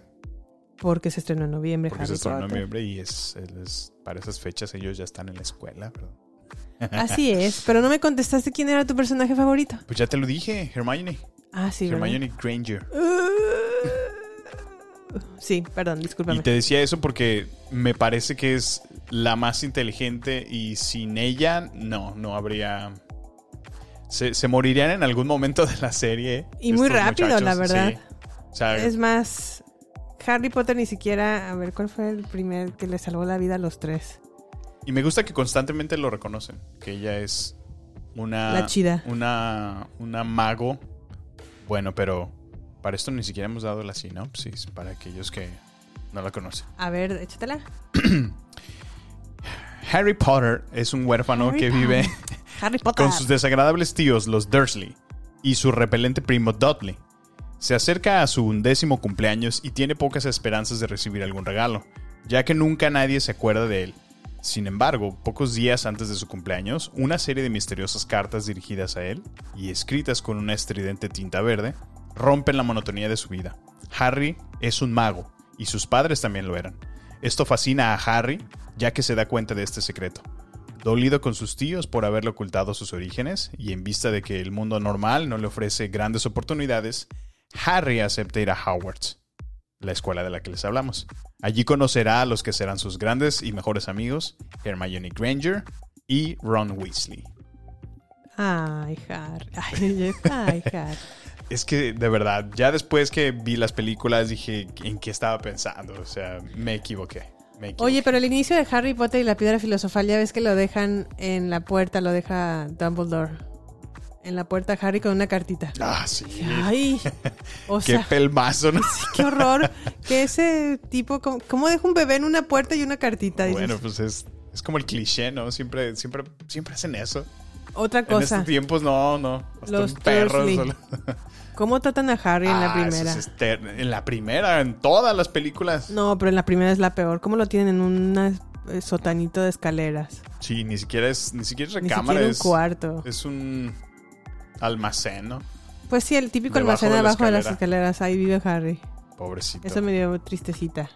Porque se estrenó en noviembre Porque Harry se estrenó en noviembre y es, es- para esas fechas ellos ya están en la escuela. ¿verdad? Así es, pero no me contestaste quién era tu personaje favorito. Pues ya te lo dije, Hermione. Ah, sí, ¿verdad? Hermione Granger. Sí, perdón, discúlpame. Y te decía eso porque me parece que es la más inteligente y sin ella no, no habría... Se, se morirían en algún momento de la serie. Y muy rápido, la verdad. sí. O sea, Es más, Harry Potter ni siquiera, a ver, ¿cuál fue el primer que le salvó la vida a los tres? Y me gusta que constantemente lo reconocen, que ella es una... La chida. Una, una mago. Bueno, pero para esto ni siquiera hemos dado la sinopsis, para aquellos que no la conocen. A ver, échatela. Harry Potter es un huérfano Harry que vive Harry Potter. con sus desagradables tíos, los Dursley, y su repelente primo Dudley. Se acerca a su undécimo cumpleaños y tiene pocas esperanzas de recibir algún regalo, ya que nunca nadie se acuerda de él. Sin embargo, pocos días antes de su cumpleaños, una serie de misteriosas cartas dirigidas a él y escritas con una estridente tinta verde rompen la monotonía de su vida. Harry es un mago y sus padres también lo eran. Esto fascina a Harry, ya que se da cuenta de este secreto. Dolido con sus tíos por haberle ocultado sus orígenes y en vista de que el mundo normal no le ofrece grandes oportunidades, Harry acepta ir a Hogwarts, la escuela de la que les hablamos. Allí conocerá a los que serán sus grandes y mejores amigos, Hermione Granger y Ron Weasley. Ay, Harry. Ay, ay, Harry. Es que de verdad, ya después que vi las películas dije en qué estaba pensando, o sea, me equivoqué. Me equivoqué. Oye, pero el inicio de Harry Potter y la piedra filosofal, ya ves que lo dejan en la puerta, lo deja Dumbledore. En la puerta Harry con una cartita. Ah, sí. Ay, o qué pelmazo, ¿no? qué horror. Que ese tipo, ¿cómo, cómo deja un bebé en una puerta y una cartita? Dices, Bueno, pues es, es como el cliché, ¿no? Siempre, siempre, siempre hacen eso. Otra En cosa. estos tiempos, no, no. Hasta Los un perro. Dursley. solo- ¿Cómo tratan a Harry en la Ah, primera? es eter- en la primera, en todas las películas. No, pero en la primera es la peor. ¿Cómo lo tienen en un sotanito de escaleras? Sí, ni siquiera es, ni siquiera es Ni recámara. siquiera un es, cuarto. Es un almacén, ¿no? Pues sí, el típico Debajo almacén de abajo de las escalera. escaleras. Ahí vive Harry. Pobrecito. Eso me dio tristecita.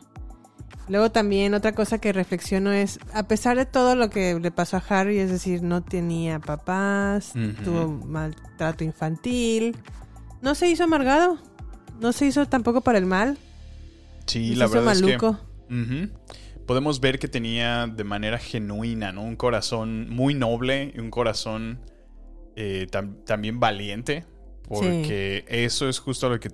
Luego también otra cosa que reflexiono es, a pesar de todo lo que le pasó a Harry, es decir, no tenía papás, Ujú. tuvo maltrato infantil, no se hizo amargado, no se hizo tampoco para el mal. Sí, No la se hizo verdad maluco. es que Ujú. podemos ver que tenía de manera genuina, ¿no? Un corazón muy noble y un corazón eh, tam- también valiente, porque eso es justo lo que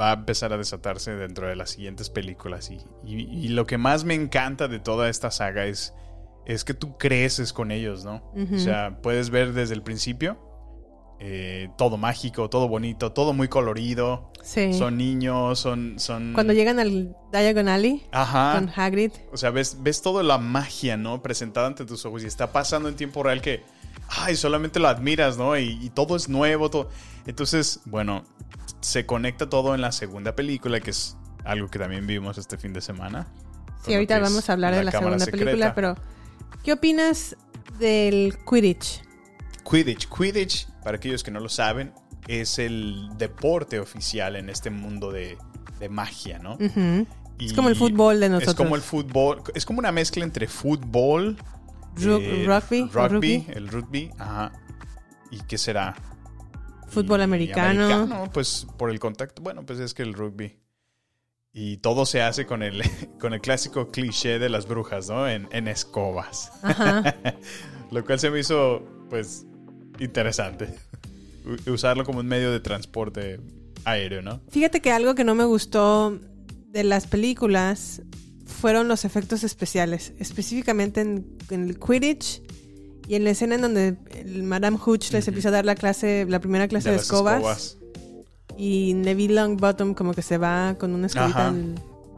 va a empezar a desatarse dentro de las siguientes películas. Y, y- y lo que más me encanta de toda esta saga es, es que tú creces con ellos, ¿no? O sea, puedes ver desde el principio eh, todo mágico, todo bonito, todo muy colorido. Sí. Son niños, son... son Cuando llegan al Diagon Alley Ajá. con Hagrid, O sea, ves, ves toda la magia, ¿no? Presentada ante tus ojos y está pasando en tiempo real que, ay, solamente lo admiras, ¿no? Y, y todo es nuevo, todo. Entonces, bueno, se conecta todo en la segunda película, que es algo que también vimos este fin de semana. sí, ahorita es vamos a hablar de la segunda Secreta. película, pero ¿qué opinas del Quidditch? Quidditch. Quidditch, para aquellos que no lo saben, es el deporte oficial en este mundo de, de magia, ¿no? Es Y como el fútbol de Es nosotros. como el fútbol. Es como una mezcla entre fútbol. Eh, rugby. El rugby. Ajá. ¿Y qué será? Fútbol Y americano. americano, pues por el contacto. Bueno, pues es que el rugby. Y todo se hace con el, con el clásico cliché de las brujas, ¿no? En, en escobas. Ajá. Lo cual se me hizo, pues, interesante. Usarlo como un medio de transporte aéreo, ¿no? Fíjate que algo que no me gustó de las películas fueron los efectos especiales, específicamente en, en el Quidditch y en la escena en donde el Madame Hooch les empieza a dar la clase, la primera clase de, las escobas, y Neville Longbottom como que se va con una escobita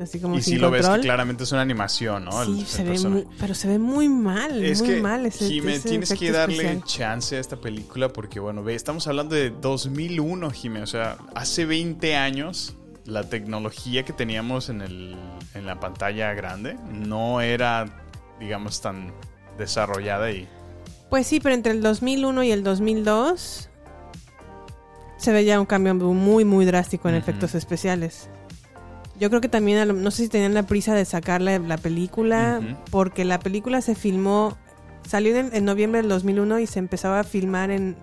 así como y sin si lo ves que claramente es una animación, ¿no? Sí, el se ve muy, pero se ve muy mal, Es muy que, mal ese, Jime, ese tienes que darle especial. chance a esta película porque, bueno, ve, estamos hablando de 2001, Jime. O sea, hace 20 años la tecnología que teníamos en, el, en la pantalla grande no era, digamos, tan desarrollada y... Pues sí, pero entre el 2001 y el 2002 se ve ya un cambio muy, muy drástico en efectos especiales. Yo creo que también, no sé si tenían la prisa de sacar la, la película, porque la película se filmó, salió en, en noviembre del 2001 y se empezaba a filmar en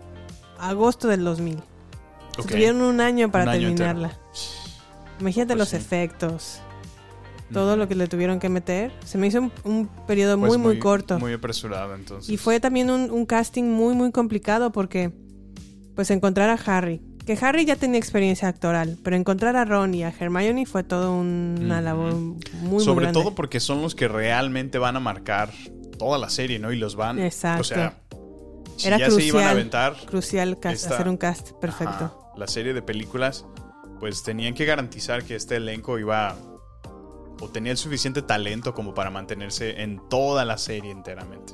agosto del 2000. O sea, Ok. Tuvieron un año para Un año entero. terminarla. Imagínate Pues los sí. efectos, todo lo que le tuvieron que meter. Se me hizo un, un periodo Pues muy, muy, corto. Muy apresurado, entonces. Y fue también un, un casting muy, muy complicado porque, pues, encontrar a Harry. Que Harry ya tenía experiencia actoral, pero encontrar a Ron y a Hermione fue todo un- una labor muy, muy Sobre grande. todo porque son los que realmente van a marcar toda la serie, ¿no? Y los van... Exacto. O sea, si Era ya crucial, se iban a aventar... crucial cast- esta- hacer un cast perfecto. Ajá, la serie de películas, pues tenían que garantizar que este elenco iba o tenía el suficiente talento como para mantenerse en toda la serie enteramente.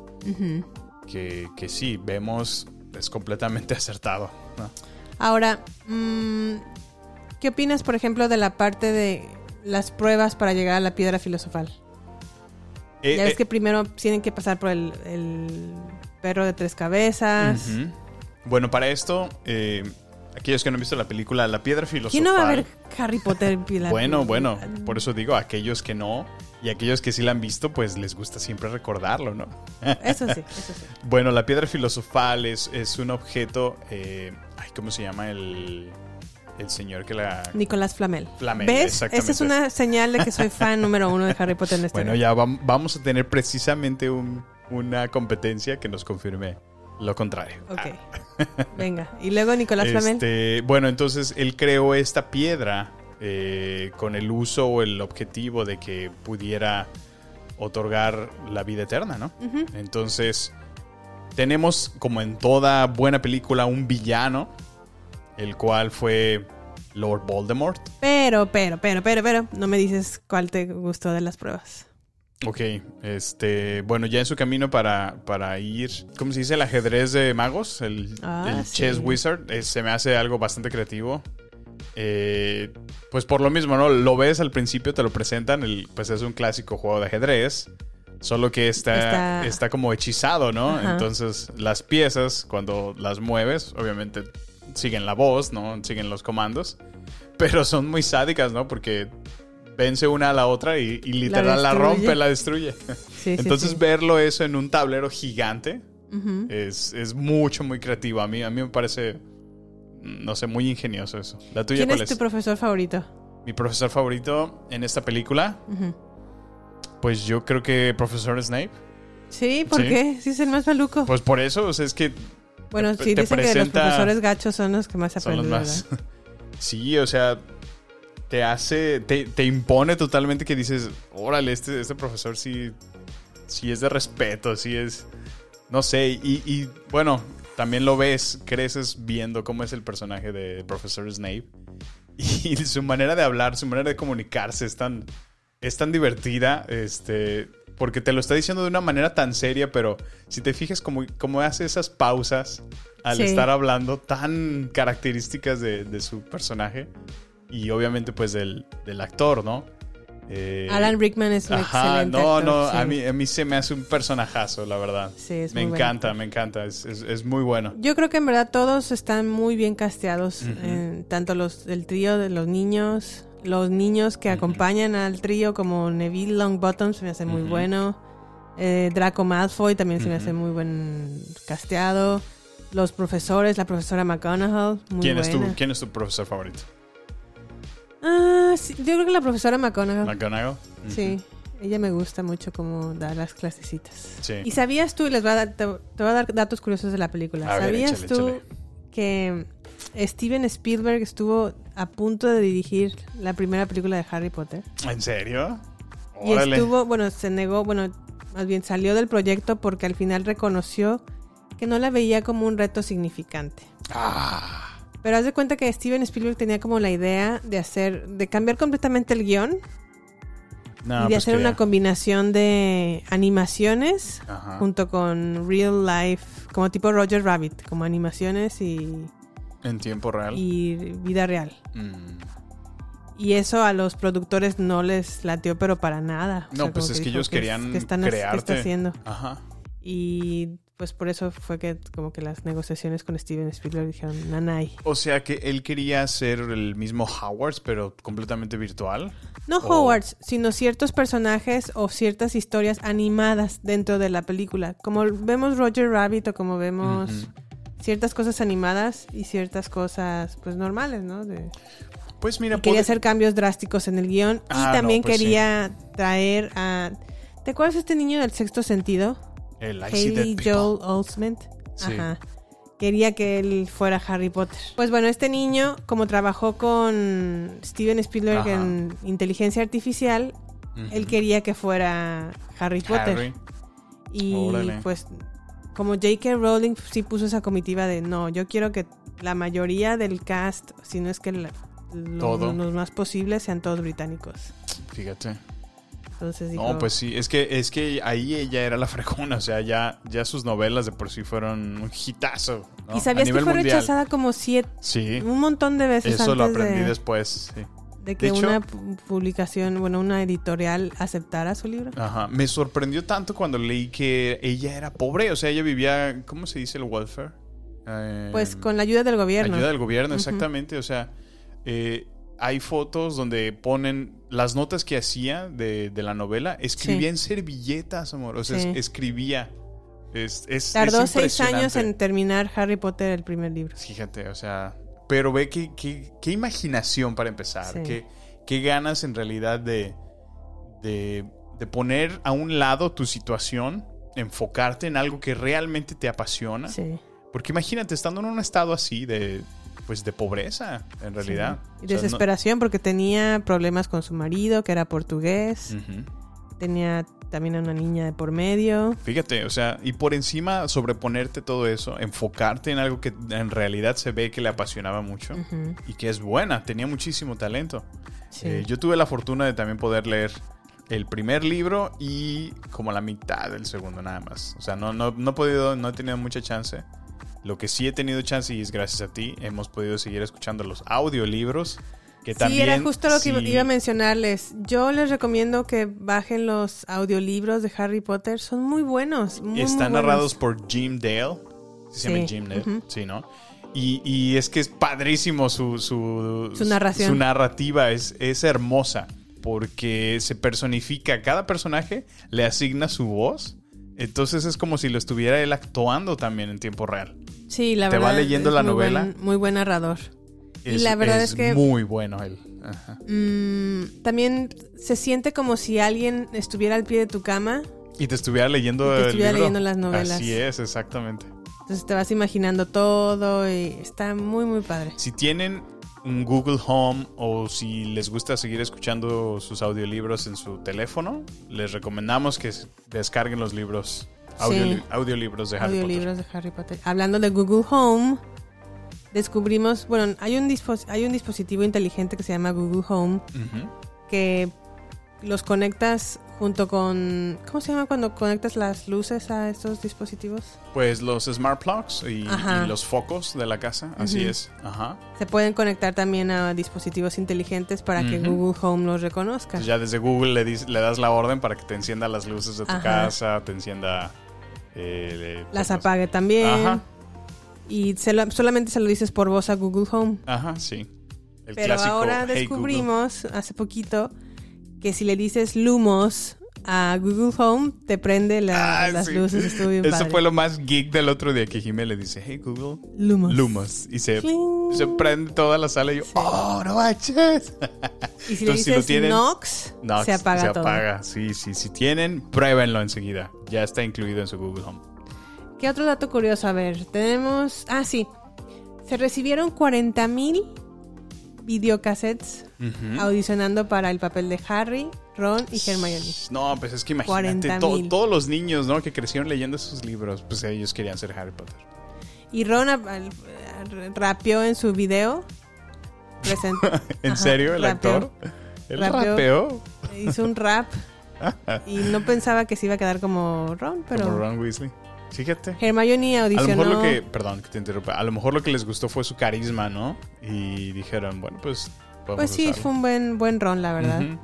Que, que sí, vemos, es completamente acertado. ¿no? Ahora, mm, ¿qué opinas, por ejemplo, de la parte de las pruebas para llegar a la piedra filosofal? Eh, ya ves eh, que primero tienen que pasar por el, el perro de tres cabezas. Bueno, para esto, eh, aquellos que no han visto la película La Piedra Filosofal... ¿Quién no va a ver Harry Potter? la- Bueno, bueno, por eso digo, aquellos que no y aquellos que sí la han visto, pues les gusta siempre recordarlo, ¿no? Eso sí, eso sí. Bueno, la piedra filosofal es, es un objeto, eh, ay, ¿cómo se llama? El, el señor que la... Nicolás Flamel. Flamel, ¿Ves? Esa es una señal de que soy fan número uno de Harry Potter en este Bueno, ya vam- vamos a tener precisamente un- una competencia que nos confirme lo contrario. Ok. Venga. Y luego Nicolás Flamel. Este, bueno, entonces él creó esta piedra eh, con el uso o el objetivo de que pudiera otorgar la vida eterna, ¿no? Entonces, tenemos como en toda buena película un villano, el cual fue Lord Voldemort. Pero, pero, pero, pero, pero, no me dices cuál te gustó de las pruebas. Ok, este, bueno, ya en su camino para, para ir, ¿cómo se dice? El ajedrez de magos, el, Ah, el sí. Chess Wizard, eh, se me hace algo bastante creativo. Eh, pues por lo mismo, ¿no? Lo ves al principio, te lo presentan, el, pues es un clásico juego de ajedrez, solo que está, Está- está, como hechizado, ¿no? Ajá. Entonces las piezas, cuando las mueves, obviamente siguen la voz, ¿no? Siguen los comandos, pero son muy sádicas, ¿no? Porque vence una a la otra y, y literal la, rompe, la destruye. sí, Entonces sí. verlo eso en un tablero gigante es, es mucho, muy creativo. A mí, a mí me parece, no sé, muy ingenioso eso. ¿La tuya ¿Quién cuál es es? tu profesor favorito? Mi profesor favorito en esta película, pues yo creo que profesor Snape. Sí, ¿por Sí. qué? Sí, es el más maluco. Pues por eso, o sea, es que bueno, te- sí, te dicen que los presenta- profesores gachos son los que más son los aprenden, sí, o sea, te hace, te, te impone totalmente que dices, órale, este, este profesor sí, sí es de respeto, sí es, no sé, y, y, bueno, también lo ves, creces viendo cómo es el personaje de profesor Snape y su manera de hablar, su manera de comunicarse es tan, es tan divertida, este, porque te lo está diciendo de una manera tan seria, pero si te fijas cómo, cómo hace esas pausas al Sí. estar hablando tan características de, de su personaje y obviamente pues del, del actor, ¿no? Eh, Alan Rickman es un Ajá, excelente no, actor, no, sí. a, mí, a mí se me hace un personajazo, la verdad. Sí, es me muy bueno. encanta, me encanta, es, es- es muy bueno. Yo creo que en verdad todos están muy bien casteados, eh, tanto los del trío de los niños, los niños que acompañan al trío como Neville Longbottom se me hace muy bueno, eh, Draco Malfoy también se me hace muy buen casteado, los profesores, la profesora McGonagall, muy ¿Quién es, tu. ¿Quién es tu profesor favorito? Ah, sí, yo creo que la profesora McGonagall. ¿McGonagall? Sí, ella me gusta mucho cómo da las clasecitas. Sí. ¿Y sabías tú, y les voy a dar, te, voy a dar datos curiosos de la película, A ver, ¿sabías échale, tú échale. que Steven Spielberg estuvo a punto de dirigir la primera película de Harry Potter? ¿En serio? Y estuvo, bueno, se negó, bueno, más bien salió del proyecto porque al final reconoció que no la veía como un reto significante. Ah, Pero haz de cuenta que Steven Spielberg tenía como la idea de hacer, de cambiar completamente el guion no, y de pues hacer que una ya. combinación de animaciones Ajá. junto con real life, como tipo Roger Rabbit, como animaciones y, En tiempo real. y vida real. Mm. Y eso a los productores no les latió, pero para nada. O No, sea, pues es que ellos ¿qué es- querían qué están, ¿qué crearte. está haciendo? Ajá. Y pues por eso fue que como que las negociaciones con Steven Spielberg dijeron, nanay. O sea que él quería ser el mismo Howard, pero completamente virtual. No O- Hogwarts, sino ciertos personajes o ciertas historias animadas dentro de la película. Como vemos Roger Rabbit o como vemos ciertas cosas animadas y ciertas cosas pues normales, ¿no? De- Pues mira, quería puede- hacer cambios drásticos en el guion. Ah, y también no, pues quería traer a... ¿Te acuerdas de este niño del sexto sentido? El Haley. Joel Osment. Sí. Ajá. Quería que él fuera Harry Potter. Pues bueno, este niño, como trabajó con Steven Spielberg Ajá. en inteligencia artificial, él quería que fuera Harry Potter. Harry. Y Órale. pues, como J.K. Rowling sí puso esa comitiva de no, yo quiero que la mayoría del cast, si no es que la- lo- Todo. los más posibles, sean todos británicos. Fíjate. Entonces dijo, No, pues sí, es que, es que ahí ella era la fregona, o sea, ya, ya sus novelas de por sí fueron un hitazo. ¿no? ¿Y sabías que fue mundial. rechazada como siete, Sí, un montón de veces eso lo aprendí de, después, sí. de que De hecho- una pu- publicación, bueno, una editorial aceptara su libro? Ajá, me sorprendió tanto cuando leí que ella era pobre, o sea, ella vivía, ¿cómo se dice el welfare? Eh, Pues con la ayuda del gobierno. Ayuda del gobierno, exactamente. O sea, eh, hay fotos donde ponen las notas que hacía de, de la novela. Escribía Sí. en servilletas, amor. O sea, es- escribía. Es, es, Tardó es seis años en terminar Harry Potter, el primer libro. Fíjate, o sea. Pero ve qué, qué, qué imaginación para empezar. Sí. Qué, qué ganas en realidad de, de, de poner a un lado tu situación, enfocarte en algo que realmente te apasiona. Sí. Porque imagínate, estando en un estado así de, pues, de pobreza, en realidad. Y O sea, no- desesperación porque tenía problemas con su marido, que era portugués. Ujú. Tenía también a una niña de por medio. Fíjate, o sea, y por encima sobreponerte todo eso, enfocarte en algo que en realidad se ve que le apasionaba mucho Ujú. y que es buena, tenía muchísimo talento. Sí. Eh, yo tuve la fortuna de también poder leer el primer libro y como la mitad del segundo nada más. O sea, no, no, no he podido, no he tenido mucha chance. Lo que sí he tenido chance y es gracias a ti, hemos podido seguir escuchando los audiolibros. Que también, sí, era justo lo que iba a mencionarles. Yo les recomiendo que bajen los audiolibros de Harry Potter. Son muy buenos. Muy, Están muy narrados por Jim Dale. ¿Sí se llama Jim Dale? Sí, ¿no? Y, y es que es padrísimo su, su, Su narración. Su narrativa es, es hermosa porque se personifica. Cada personaje le asigna su voz. Entonces es como si lo estuviera él actuando también en tiempo real. Sí, la Te verdad. va leyendo es la muy novela. buen- muy buen narrador. y Es- la verdad es, que muy bueno él. Ajá. mm, también se siente como si alguien estuviera al pie de tu cama. Y te estuviera leyendo Y te el estuviera libro. leyendo las novelas. Así es, exactamente. Entonces te vas imaginando todo y está muy, muy padre. Si tienen un Google Home o si les gusta seguir escuchando sus audiolibros en su teléfono, les recomendamos que descarguen los libros, Sí. audiolibros de Harry Audiolibros de Harry Potter. Hablando de Google Home, descubrimos, bueno, hay un, hay un dispositivo inteligente que se llama Google Home que los conectas junto con... ¿Cómo se llama cuando conectas las luces a estos dispositivos? Pues los smart plugs y, los focos de la casa, así es. Ajá. Se pueden conectar también a dispositivos inteligentes para que. Google Home los reconozca. Entonces ya desde Google le, das la orden para que te encienda las luces de tu Ajá. casa, te encienda... eh, Las apague también. Ajá. Y se lo- solamente se lo dices por voz a Google Home. Ajá, sí. El Pero clásico, ahora "Hey, Google". descubrimos hace poquito que si le dices Lumos a Google Home, te prende la- Ah, las sí. luces. Estuvo bien Eso padre. fue lo más geek del otro día que Jimé le dice, hey Google, Lumos. Lumos. Y se, se prende toda la sala y yo, oh, no manches. Y si le Entonces, dices Nox, Nox, se apaga se todo. apaga. Sí, sí, si tienen, pruébenlo enseguida. Ya está incluido en su Google Home. ¿Qué otro dato curioso? A ver, tenemos... Ah, sí. Se recibieron 40 mil videocassettes audicionando para el papel de Harry, Ron y Hermione. No, pues es que imagínate, 40,000. to- todos los niños, ¿no? Que crecieron leyendo esos libros, pues ellos querían ser Harry Potter. Y Ron rapeó en su video. ¿En Ajá, serio, el rapeó. actor? ¿El Rapeó. Hizo un rap y no pensaba que se iba a quedar como Ron, pero Como Ron Weasley. Fíjate. Hermione A lo audicionó. mejor lo que, perdón que te interrumpa, a lo mejor lo que les gustó fue su carisma, ¿no? Y dijeron, bueno, pues Pues sí, usarlo. fue un buen, buen Ron, la verdad. Ujú.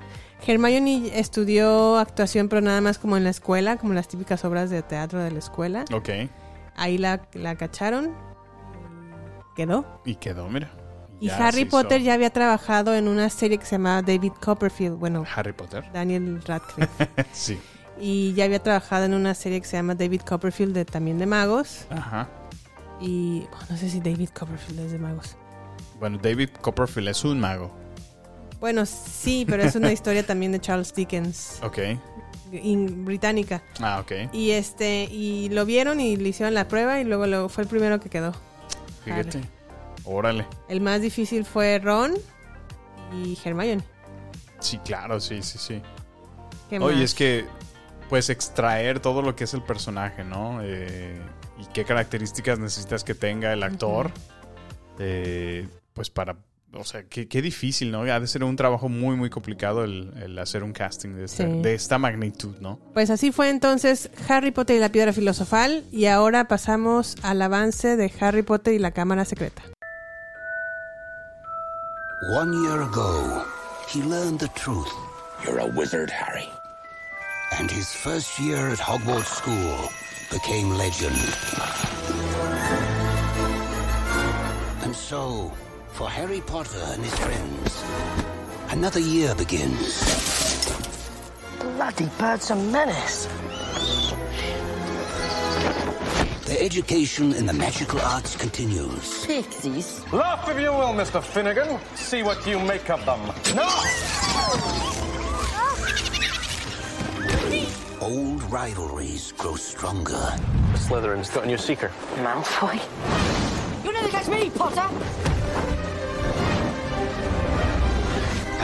Hermione estudió actuación, pero nada más como en la escuela, como las típicas obras de teatro de la escuela. Ok, Ahí la, la cacharon. Quedó. y quedó, mira. Y Ya Harry hizo Potter ya había trabajado en una serie que se llamaba David Copperfield. Bueno, Harry Potter. Daniel Radcliffe. sí. y ya había trabajado en una serie que se llama David Copperfield, de, también de magos. Ajá. Y oh, no sé si David Copperfield es de magos. Bueno, David Copperfield es un mago. Bueno, sí, pero es una historia también de Charles Dickens, Ok. in- británica. Ah, ok. Y este, y lo vieron y le hicieron la prueba y luego, luego fue el primero que quedó. Fíjate. Órale. El más difícil fue Ron y Hermione. Sí, claro, sí, sí, sí. ¿Qué Oye, es que puedes extraer todo lo que es el personaje, ¿no? Eh, y qué características necesitas que tenga el actor. eh, pues para. O sea, qué, qué difícil, ¿no? Ha de ser un trabajo muy, muy complicado el, el hacer un casting de, este- Sí. de esta magnitud, ¿no? Pues así fue entonces Harry Potter y la piedra filosofal y ahora pasamos al avance de Harry Potter y la cámara secreta. One year ago, he learned the truth. You're a wizard, Harry. And his first year at Hogwarts School became legend. And so, for Harry Potter and his friends, another year begins. Bloody bird's of menace. Their education in the magical arts continues. Pixies. Laugh if you will, Mr. Finnegan. See what you make of them. No! Old rivalries grow stronger. Slytherin's got a new seeker. Malfoy. You'll never catch me, Potter!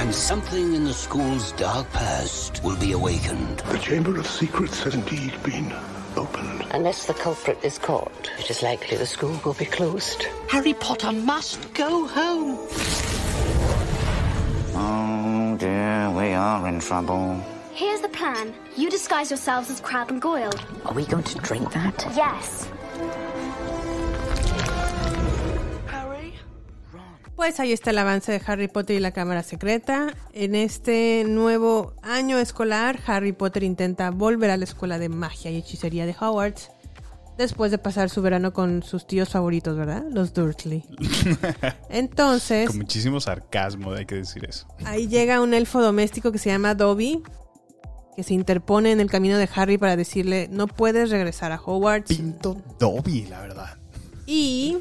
And something in the school's dark past will be awakened. The Chamber of Secrets has indeed been opened. Unless the culprit is caught, it is likely the school will be closed. Harry Potter must go home. Oh dear, we are in trouble. Here's the plan. You disguise yourselves as Crab and Goyle. Are we going to drink that? Yes. Pues ahí está el avance de Harry Potter y la Cámara Secreta. En este nuevo año escolar, Harry Potter intenta volver a la escuela de magia y hechicería de Hogwarts. Después de pasar su verano con sus tíos favoritos, ¿verdad? Los Dursley. Entonces, Con muchísimo sarcasmo, hay que decir eso. ahí llega un elfo doméstico que se llama Dobby, que se interpone en el camino de Harry para decirle, no puedes regresar a Hogwarts. Pinto Dobby, la verdad. Y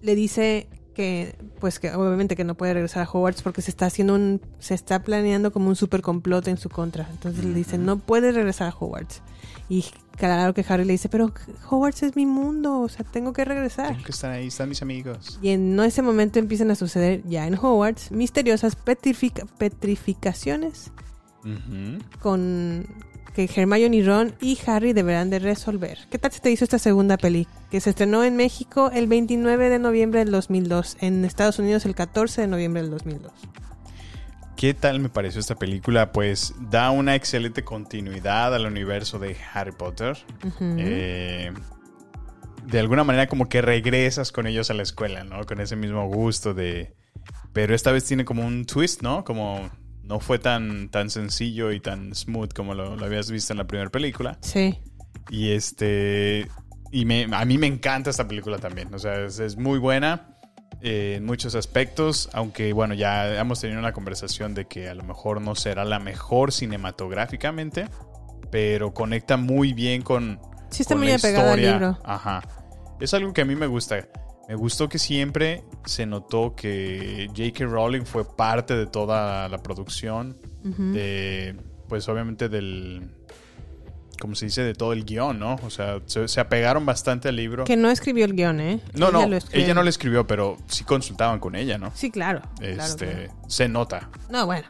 le dice que, pues que obviamente que no puede regresar a Hogwarts porque se está haciendo un, se está planeando como un super complot en su contra. Entonces le dice, no puedes regresar a Hogwarts. Y claro que Harry le dice, pero Hogwarts es mi mundo, o sea, tengo que regresar. Tengo que estar ahí, están mis amigos. Y en ese momento empiezan a suceder ya en Hogwarts misteriosas petrific- petrificaciones con que Hermione, Ron y Harry deberán de resolver. ¿Qué tal se te hizo esta segunda peli? Que se estrenó en México el 29 de noviembre del 2002, en Estados Unidos el 14 de noviembre del 2002. ¿Qué tal me pareció esta película? Pues da una excelente continuidad al universo de Harry Potter. Eh, de alguna manera como que regresas con ellos a la escuela, ¿no? Con ese mismo gusto de... Pero esta vez tiene como un twist, ¿no? Como no fue tan, tan sencillo y tan smooth como lo, lo habías visto en la primera película. Sí. Y este... Y me, a mí me encanta esta película también. O sea, es, es muy buena eh, en muchos aspectos. Aunque, bueno, ya hemos tenido una conversación de que a lo mejor no será la mejor cinematográficamente. Pero conecta muy bien con, Sí está con muy la apegada al historia. libro. Ajá. Es algo que a mí me gusta. Me gustó que siempre se notó que J.K. Rowling fue parte de toda la producción. De, pues obviamente del... ¿Cómo se dice? De todo el guion, ¿no? O sea, se, se apegaron bastante al libro. Que no escribió el guion, ¿eh? No, Ella no, ella no lo escribió, pero sí consultaban con ella, ¿no? Sí, claro. Este, claro. se nota. No, bueno.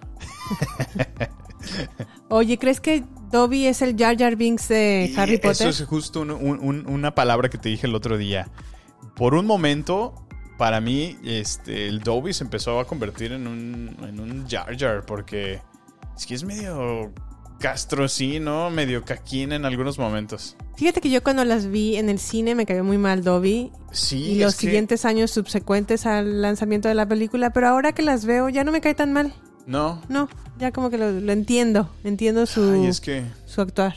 Oye, ¿crees que Dobby es el Jar Jar Binks de Harry Potter? Eso es justo un- un- un- una palabra que te dije el otro día. Por un momento, para mí, este, el Dobby se empezó a convertir en un, en un Jar Jar, porque es que es medio castrocino, medio caquín en algunos momentos. Fíjate que yo cuando las vi en el cine me cayó muy mal Dobby. Sí, y los que- siguientes años subsecuentes al lanzamiento de la película, pero ahora que las veo ya no me cae tan mal. No. No, ya como que lo, lo entiendo, entiendo su, Ay, es que... su actuar.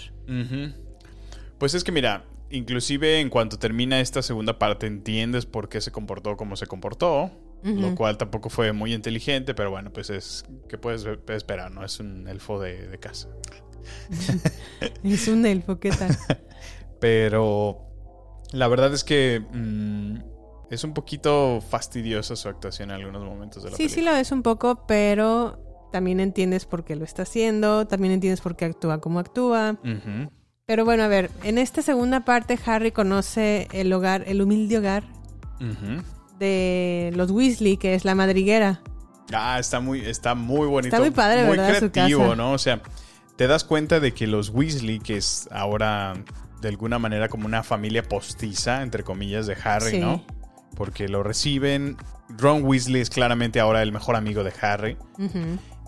Pues es que mira, inclusive en cuanto termina esta segunda parte entiendes por qué se comportó como se comportó, lo cual tampoco fue muy inteligente, pero bueno, pues es que puedes esperar, ¿no? Es un elfo de, de casa. Es un elfo, ¿qué tal? Pero la verdad es que mm, es un poquito fastidiosa su actuación en algunos momentos de la Sí, sí película. lo es un poco, pero también entiendes por qué lo está haciendo, también entiendes por qué actúa como actúa. Ujú. Pero bueno, a ver, en esta segunda parte Harry conoce el hogar, el humilde hogar de los Weasley, que es la madriguera. Ah, está muy, está muy bonito. Está muy padre, Muy ¿verdad? Su creativo, casa. ¿no? O sea, te das cuenta de que los Weasley, que es ahora de alguna manera como una familia postiza, entre comillas, de Harry, Sí. ¿no? Porque lo reciben. Ron Weasley es claramente ahora el mejor amigo de Harry.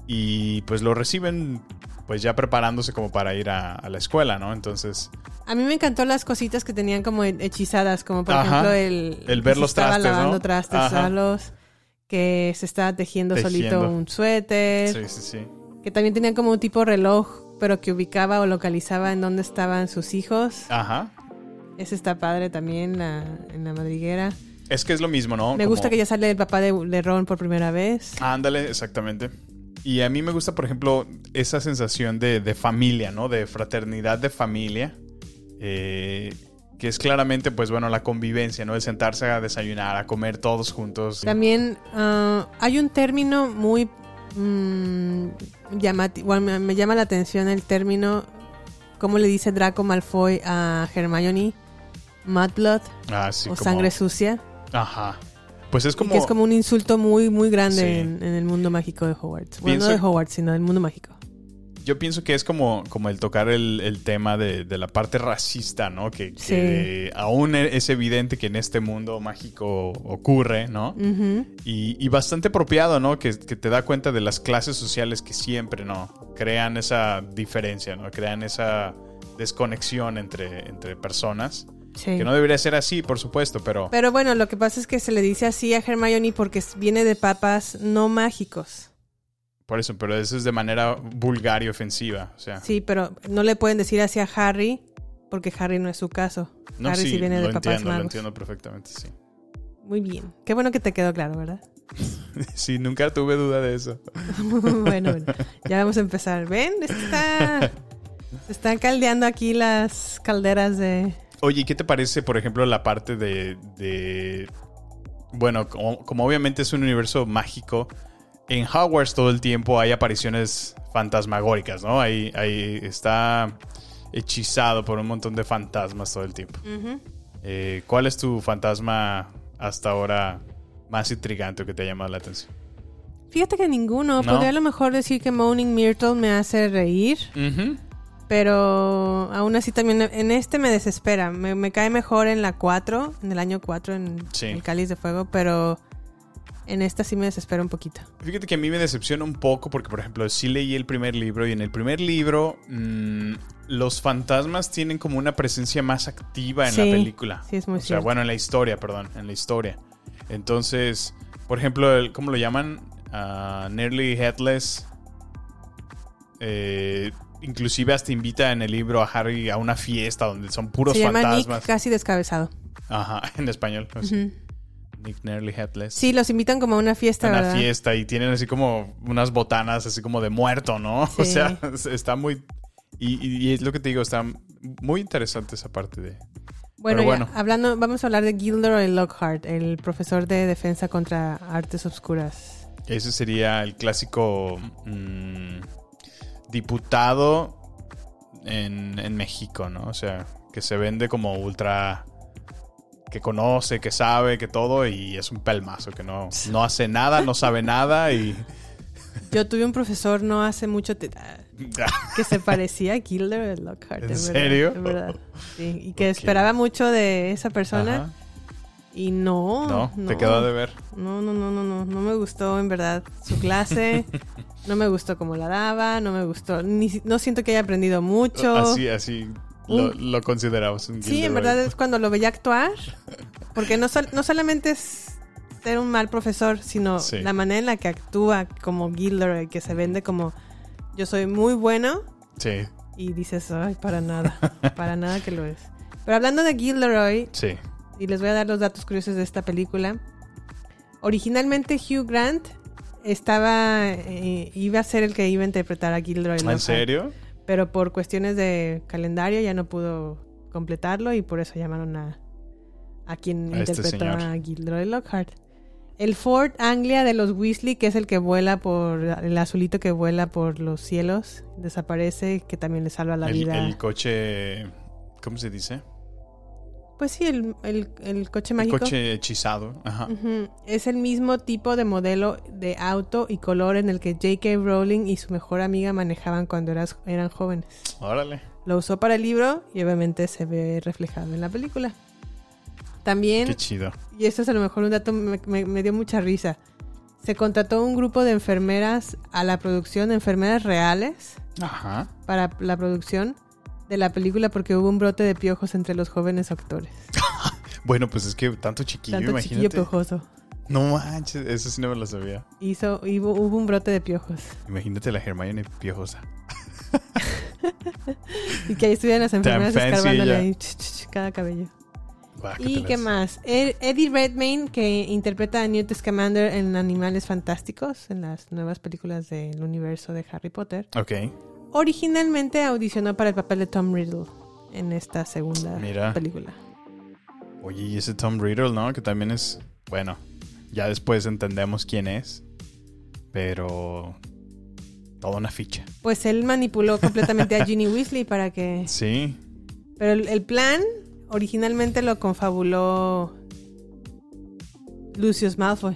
Y pues lo reciben, pues ya preparándose como para ir a, a la escuela, ¿no? Entonces, A mí me encantó las cositas que tenían como hechizadas, como por Ajá. ejemplo el, El ver los estaba trastes, ¿no? lavando trastes, Ajá. solos, que se estaba tejiendo, Tejiendo. solito un suéter, sí, sí, sí. que también tenían como un tipo reloj, pero que ubicaba o localizaba en dónde estaban sus hijos. Ajá. Ese está padre también la, en la madriguera. Es que es lo mismo, ¿no? Me gusta que ya sale el papá de, de Ron por primera vez. Ándale, exactamente. Y a mí me gusta, por ejemplo, esa sensación de, de familia, ¿no? De fraternidad de familia. eh, que es claramente, pues bueno, la convivencia, ¿no? El sentarse a desayunar, a comer todos juntos. También ah, hay un término muy mm, llamati- bueno, me, me llama la atención el término, ¿cómo le dice Draco Malfoy a Hermione? Mudblood Ah, sí, o como- sangre sucia. Ajá. Pues es Y como... que es como un insulto muy, muy grande Sí. en, en el mundo mágico de Hogwarts. Bueno, no de Hogwarts, sino del mundo mágico. yo pienso que es como, como el tocar el, el tema de, de la parte racista, ¿no? Que, que aún es evidente que en este mundo mágico ocurre, ¿no? Y, y bastante apropiado, ¿no? Que, que te da cuenta de las clases sociales que siempre, ¿no? Crean esa diferencia, ¿no? Crean esa desconexión entre, entre personas. Sí. Que no debería ser así, por supuesto, pero... Pero bueno, lo que pasa es que se le dice así a Hermione porque viene de papas no mágicos. Por eso, pero eso es de manera vulgar y ofensiva. O sea, Sí, pero no le pueden decir así a Harry porque Harry no es su caso. no, Harry sí, sí, viene lo de papás entiendo, lo magos. entiendo perfectamente, sí. Muy bien. Qué bueno que te quedó claro, ¿verdad? Sí, nunca tuve duda de eso. bueno, bueno, ya vamos a empezar. ¿Ven? Está... Se están caldeando aquí las calderas de... Oye, ¿y ¿qué te parece, por ejemplo, la parte de... de- bueno, como, como obviamente es un universo mágico, en Hogwarts todo el tiempo hay apariciones fantasmagóricas, ¿no? Ahí, ahí está hechizado por un montón de fantasmas todo el tiempo. Eh, ¿Cuál es tu fantasma hasta ahora más intrigante o que te ha llamado la atención? Fíjate que ninguno. ¿No? Podría a lo mejor decir que Moaning Myrtle me hace reír. Pero aún así también en este me desespera. Me, me cae mejor en la 4, en el año 4, en Sí. el Cáliz de Fuego, pero en esta sí me desespera un poquito. Fíjate que a mí me decepciona un poco porque, por ejemplo, sí leí el primer libro y en el primer libro mm, los fantasmas tienen como una presencia más activa en Sí, la película. sí, es muy O sea, bueno, en la historia, perdón, en la historia. Entonces, por ejemplo, el- ¿cómo lo llaman? Ah, Nearly Headless. Eh, inclusive hasta invita en el libro a Harry a una fiesta donde son puros Se llama fantasmas. Nick casi descabezado. Ajá, en español. así. Ujú. Nick Nearly Headless Sí, los invitan como a una fiesta, una ¿verdad? fiesta y tienen así como unas botanas así como de muerto, ¿no? O sea, está muy... Y, y- y es lo que te digo, está muy interesante esa parte de... Bueno, ya, bueno, hablando, vamos a hablar de Gilderoy Lockhart, el profesor de defensa contra artes obscuras. ese sería el clásico mm, diputado en, en México, ¿no? O sea, que se vende como ultra... que conoce, que sabe, que todo y es un pelmazo, que no, no hace nada, no sabe nada y... Yo tuve un profesor no hace mucho que se parecía a Gilderoy Lockhart. ¿En verdad, serio? en verdad. Sí, y que esperaba mucho de esa persona. Ajá. Y no, No, te quedó de ver. No, no, no, no, no, no me gustó en verdad su clase. no me gustó cómo la daba, no me gustó, ni, no siento que haya aprendido mucho. Así, así lo, lo consideramos un Sí, en verdad es cuando lo veía actuar. Porque no, sol- no solamente es ser un mal profesor, sino Sí. la manera en la que actúa como Gilderoy, que se vende como yo soy muy bueno Sí, y dices, ay, para nada, para nada que lo es. Pero hablando de Gilderoy, sí. Y les voy a dar los datos curiosos de esta película. Originalmente Hugh Grant estaba eh, iba a ser el que iba a interpretar a Gilderoy ¿En serio? pero por cuestiones de calendario ya no pudo completarlo y por eso llamaron a a quien A este interpretó señor. a Gilderoy Lockhart. El Ford Anglia de los Weasley, que es el que vuela por el azulito que vuela por los cielos, desaparece, que también le salva la el, vida. el coche... ¿Cómo se dice? Pues sí, el, el- el coche El mágico. coche hechizado. Ajá. Es el mismo tipo de modelo de auto y color en el que J.K. Rowling y su mejor amiga manejaban cuando eras- eran jóvenes. Órale. Lo usó para el libro y obviamente se ve reflejado en la película. También, Qué chido. y esto es a lo mejor un dato me, me- me dio mucha risa. Se contrató un grupo de enfermeras a la producción, enfermeras reales, Ajá. para la producción de la película porque hubo un brote de piojos entre los jóvenes actores. Bueno, pues es que tanto chiquillo, Tanto imagínate. chiquillo piojoso. No manches, eso sí no me lo sabía. Hizo, hubo, hubo un brote de piojos. Imagínate la Hermione piojosa. Y que ahí estuvieran las enfermeras escarbándole ahí ch, ch, ch, cada cabello. ¿Y qué más? Ed- Eddie Redmayne, que interpreta a Newt Scamander en Animales Fantásticos, en las nuevas películas del universo de Harry Potter, Ok. Originalmente audicionó para el papel de Tom Riddle en esta segunda Mira. película. Oye, y ese Tom Riddle, ¿no? Que también es... Bueno, ya después entendemos quién es. Pero... Toda una ficha. Pues él manipuló completamente a Ginny Weasley para que... Sí. Pero el, el plan originalmente lo confabuló Lucius Malfoy.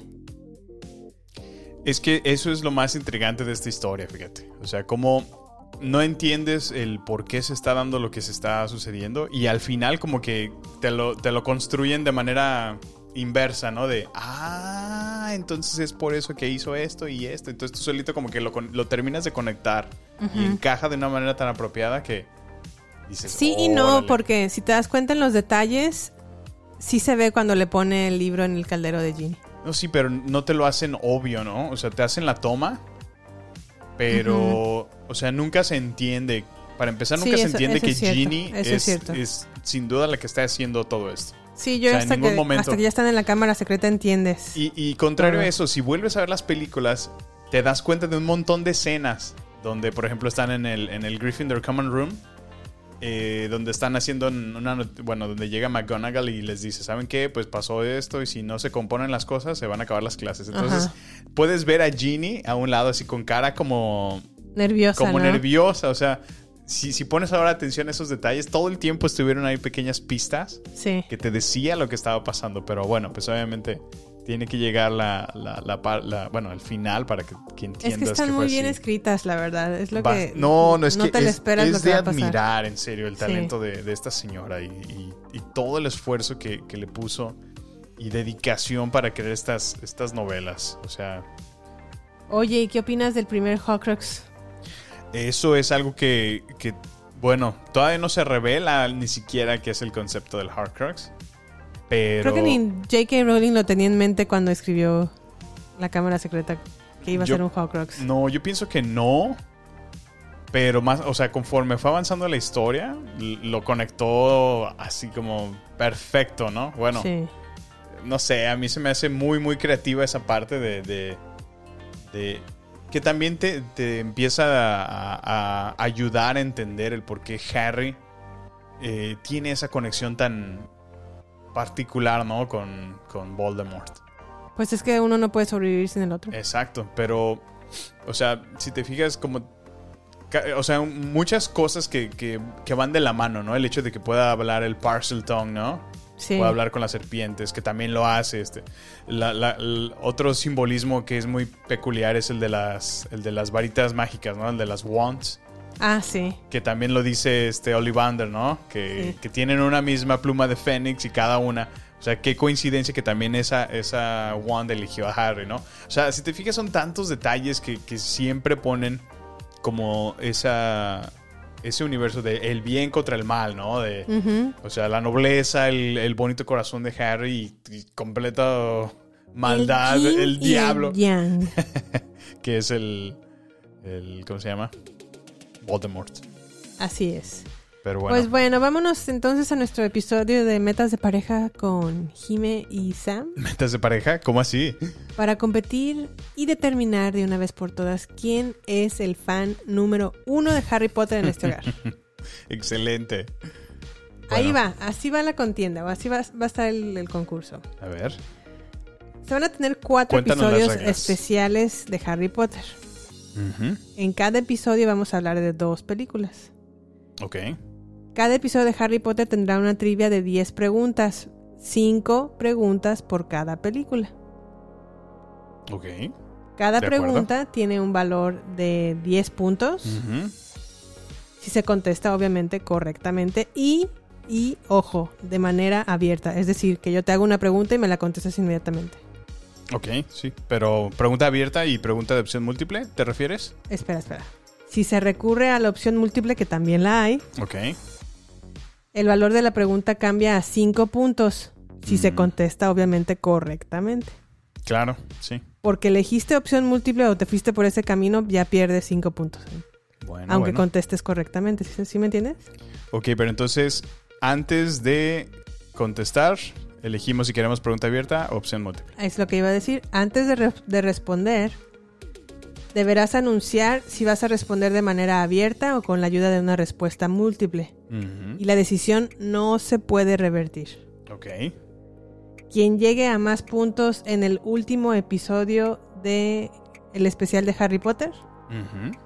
Es que eso es lo más intrigante de esta historia, fíjate. O sea, cómo no entiendes el por qué se está dando lo que se está sucediendo y al final como que te lo, te lo construyen de manera inversa, ¿no? De, ah, entonces es por eso que hizo esto y esto. Entonces tú solito como que lo, lo terminas de conectar y encaja de una manera tan apropiada que dices, Sí y no, porque si te das cuenta en los detalles, sí se ve cuando le pone el libro en el caldero de Ginny. No, sí, pero no te lo hacen obvio, ¿no? O sea, te hacen la toma, pero, o sea, nunca se entiende. Para empezar, Sí, nunca se eso- entiende eso que es cierto, Ginny es es, cierto. es sin duda la que está haciendo todo esto. Sí, yo O sea, en hasta, ningún que, momento. hasta que ya están en la cámara secreta entiendes. Y, y contrario a eso, si vuelves a ver las películas, te das cuenta de un montón de escenas donde, por ejemplo, están en el, en el Gryffindor Common Room, eh, donde están haciendo una, bueno, donde llega McGonagall y les dice, ¿saben qué? Pues pasó esto y si no se componen las cosas, se van a acabar las clases. Entonces, Ajá. puedes ver a Ginny a un lado así con cara como Nerviosa, como ¿no? nerviosa, o sea, si, si pones ahora atención a esos detalles, todo el tiempo estuvieron ahí pequeñas pistas Sí. que te decía lo que estaba pasando, pero bueno, pues obviamente tiene que llegar la, la, la par- la- bueno, el final para que, que Es entiendas que están muy bien así. escritas, la verdad. Es lo Va- que. no, no es que te es, esperas es lo que de va a pasar. admirar en serio el Sí. talento de, de esta señora y, y- y todo el esfuerzo que, que le puso y dedicación para crear estas, estas novelas. O sea, Oye, ¿y qué opinas del primer Horcrux? Eso es algo que, que, bueno, todavía no se revela ni siquiera qué es el concepto del Horcrux. Pero Creo que ni J.K. Rowling lo tenía en mente cuando escribió La Cámara Secreta que iba a Yo- ser un Horcrux. no, yo pienso que no. Pero más, o sea, conforme fue avanzando la historia, lo conectó así como perfecto, ¿no? Bueno, Sí. no sé, a mí se me hace muy, muy creativa esa parte de. de, de- que también te, te empieza a, ayudar a entender el por qué Harry eh, tiene esa conexión tan particular, ¿no? Con, con Voldemort. Pues es que uno no puede sobrevivir sin el otro. Exacto, pero, o sea, si te fijas, como, o sea, muchas cosas que, que- que van de la mano, ¿no? El hecho de que pueda hablar el parcel tongue, ¿no? Sí. Pueda hablar con las serpientes, que también lo hace. Este. La- la- el otro simbolismo que es muy peculiar es el de las, el de las varitas mágicas, ¿no? El de las wands. Ah, sí. Que también lo dice este Ollivander, ¿no? Que, Sí. que tienen una misma pluma de Fénix y cada una. O sea, qué coincidencia que también esa, esa wand eligió a Harry, ¿no? O sea, si te fijas, son tantos detalles que, que siempre ponen como esa, ese universo de el bien contra el mal, ¿no? De. O sea, la nobleza, el, el bonito corazón de Harry y, y completa maldad, el, el diablo. yang. que es el, el. ¿Cómo se llama? Voldemort. Así es. Pero bueno. Pues bueno, vámonos entonces a nuestro episodio de metas de pareja con Jime y Sam ¿Metas de pareja? ¿Cómo así? para competir y determinar de una vez por todas quién es el fan número uno de Harry Potter en este hogar. Excelente. Ahí va, así va la contienda, o así va, va a estar el, el concurso. A ver. Se van a tener cuatro Cuéntanos episodios especiales de Harry Potter. En cada episodio vamos a hablar de dos películas. Ok. Cada episodio de Harry Potter tendrá una trivia de 10 preguntas. 5 preguntas por cada película. Ok. Cada De acuerdo. pregunta tiene un valor de 10 puntos. Si se contesta, obviamente, correctamente. Y, y, ojo, de manera abierta. Es decir, que yo te hago una pregunta y me la contestas inmediatamente. Ok, sí. Pero pregunta abierta y pregunta de opción múltiple, ¿te refieres? Espera, espera. Si se recurre a la opción múltiple, que también la hay, Ok. El valor de la pregunta cambia a 5 puntos. Si se contesta, obviamente, correctamente. Claro, sí. Porque elegiste opción múltiple o te fuiste por ese camino, ya pierdes 5 puntos. Bueno, aunque bueno. contestes correctamente. ¿Sí, sí me entiendes? Ok, pero entonces, antes de contestar, elegimos si queremos pregunta abierta o opción múltiple. Es lo que iba a decir. Antes de, re- de responder, deberás anunciar si vas a responder de manera abierta o con la ayuda de una respuesta múltiple. Y la decisión no se puede revertir. Ok. Quien llegue a más puntos en el último episodio de el especial de Harry Potter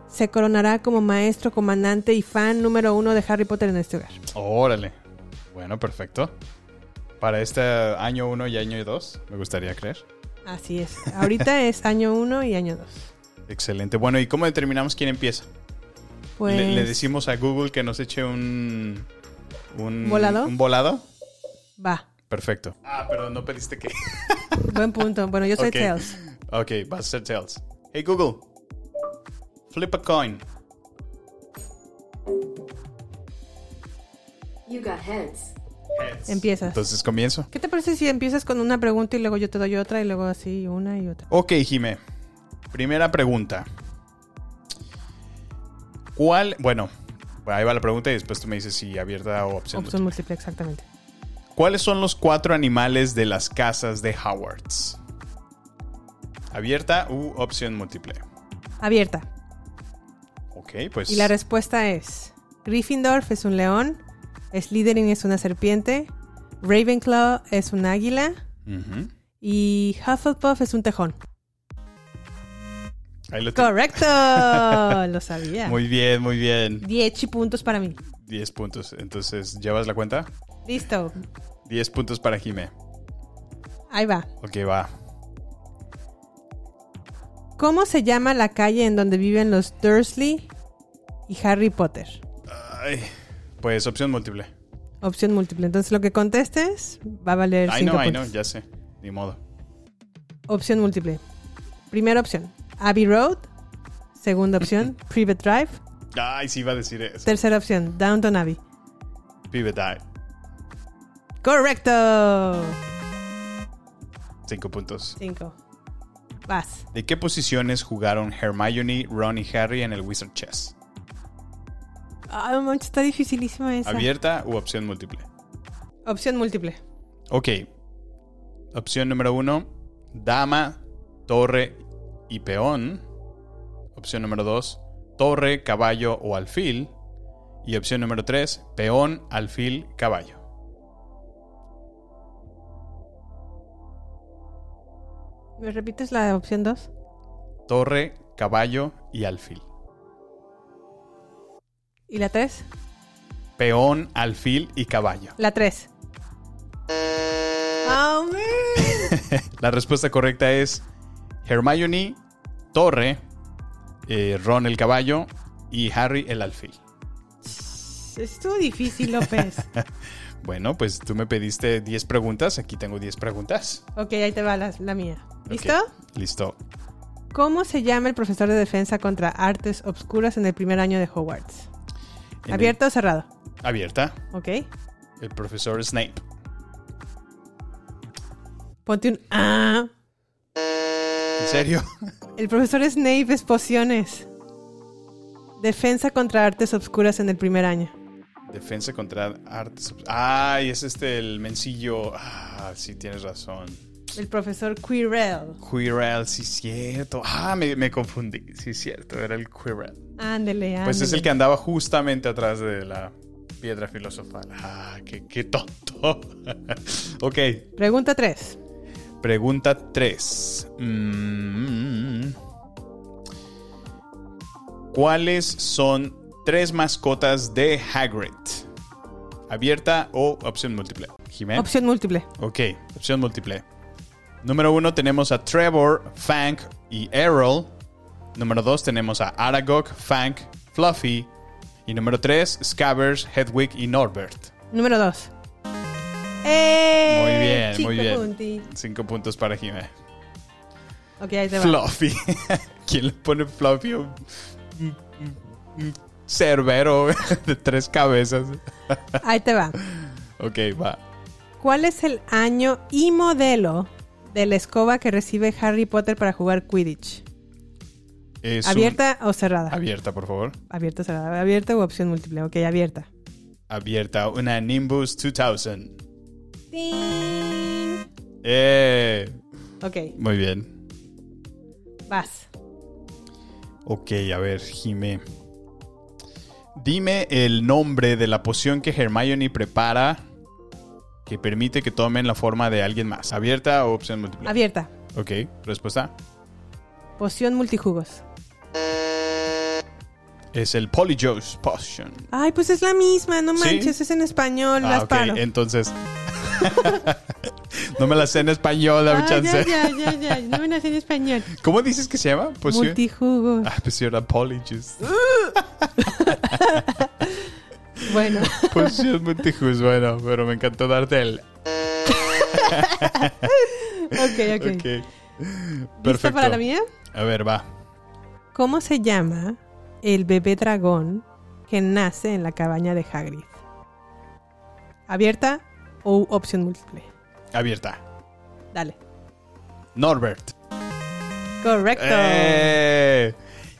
se coronará como maestro, comandante y fan número uno de Harry Potter en este hogar. Órale. Bueno, perfecto. Para este año 1 y año 2, me gustaría creer. Así es. Ahorita es año uno y año dos. Excelente. Bueno, ¿y cómo determinamos quién empieza? Pues... Le, le decimos a Google que nos eche un... un ¿Volado? ¿Un volado? Va. Perfecto. Ah, pero no pediste que... Buen punto. Bueno, yo soy Ok. Tails. Ok, vas a ser Tails. Hey Google. Flip a coin. You got heads. Empiezas. Entonces comienzo. ¿Qué te parece si empiezas con una pregunta y luego yo te doy otra y luego así una y otra? Ok, Jime. Primera pregunta. ¿Cuál? Bueno, ahí va la pregunta y después tú me dices si abierta o opción. Opción múltiple, exactamente. ¿Cuáles son los cuatro animales de las casas de Howards? ¿Abierta u opción múltiple? Abierta. Ok, pues. Y la respuesta es: Gryffindor es un león, Slytherin es una serpiente, Ravenclaw es un águila y Hufflepuff es un tejón. Ahí lo. Correcto, lo sabía. Muy bien, muy bien. 10 puntos para mí. 10 puntos. Entonces, ¿llevas la cuenta? Listo, 10 puntos para Jime. ahí va. Ok, va. ¿Cómo se llama la calle en donde viven los Dursley y Harry Potter? Ay, pues opción múltiple. Opción múltiple. Entonces lo que contestes va a valer Ay, 5 no, ay, no, ya sé. Ni modo. Opción múltiple. Primera opción, Abbey Road. Segunda opción, Privet Drive. Ay, sí iba a decir eso. Tercera opción, Downton Abbey. Pibe die. Correcto. 5 puntos. 5. Vas. ¿De qué posiciones jugaron Hermione, Ron y Harry en el Wizard Chess? Ay, no manches, está dificilísima esa. ¿Abierta u opción múltiple? Opción múltiple. Ok. Opción número uno, dama, torre y peón. Opción número dos, torre, caballo o alfil. Y opción número tres, peón, alfil, caballo. ¿Me repites la opción 2? Torre, caballo y alfil. ¿Y la 3? Peón, alfil y caballo. La 3. Oh, man. La respuesta correcta es Hermione, torre, eh, Ron el caballo y Harry el alfil. Estuvo difícil, López. Bueno, pues tú me pediste 10 preguntas, aquí tengo 10 preguntas. ok, ahí te va la, la mía. ¿Listo? Listo. ¿Cómo se llama el profesor de defensa contra artes obscuras en el primer año de Hogwarts? En ¿Abierto o cerrado? abierta. Ok. El profesor Snape. Ponte un ah. ¿En serio? El profesor Snape es pociones. Defensa contra artes obscuras en el primer año. Defensa contra artes. obs- Ay, es este el mencillo. Ah, sí, tienes razón. El profesor Quirrell. Quirrell, sí, cierto. Ah, me, me confundí. Sí, cierto, era el Quirrell. Ándele, ándele. Pues es el que andaba justamente atrás de la piedra filosofal. Ah, qué, qué tonto. ok, Pregunta 3. Pregunta 3. ¿Cuáles son tres mascotas de Hagrid? ¿Abierta o opción múltiple? Jimé. Opción múltiple. Ok, opción múltiple. Número uno tenemos a Trevor, Fank y Errol. Número dos tenemos a Aragog, Fank, Fluffy. Y número tres, Scabbers, Hedwig y Norbert. Número 2. ¡Eh! Muy bien, muy bien. punti. Cinco puntos para Jimé. Ok, ahí te va. Fluffy. ¿Quién le pone Fluffy? Un, un- un cerbero de tres cabezas. Ahí te va. ok, va. ¿Cuál es el año y modelo de la escoba que recibe Harry Potter para jugar Quidditch? Es un- ¿Abierta o cerrada? Abierta, por favor. Abierta o cerrada. ¿Abierta o opción múltiple? Ok, abierta. Abierta. Una Nimbus 2000. Eh. Ok, Muy bien. vas. Ok, a ver, Jime. Dime el nombre de la poción que Hermione prepara que permite que tomen la forma de alguien más. ¿Abierta o opción múltiple? Abierta. Ok, respuesta. Poción multijugos. Es el Polyjuice Potion. Ay, pues es la misma, no ¿Sí? manches, es en español, Ah, las paro. entonces. no me la sé en español, dame Ah, chance. ya, ya, ya, ya, no me nací en español. ¿Cómo dices que se llama? Poción. Multijugos. Ah, pues sí, era Polyjuice. Bueno. Posición multijus, bueno, pero me encantó darte el. ok, ok. Ok. ¿Lista Perfecto. para la mía? A ver, va. ¿Cómo se llama el bebé dragón que nace en la cabaña de Hagrid? ¿Abierta o opción múltiple? Abierta. Dale. Norbert. Correcto. Eh,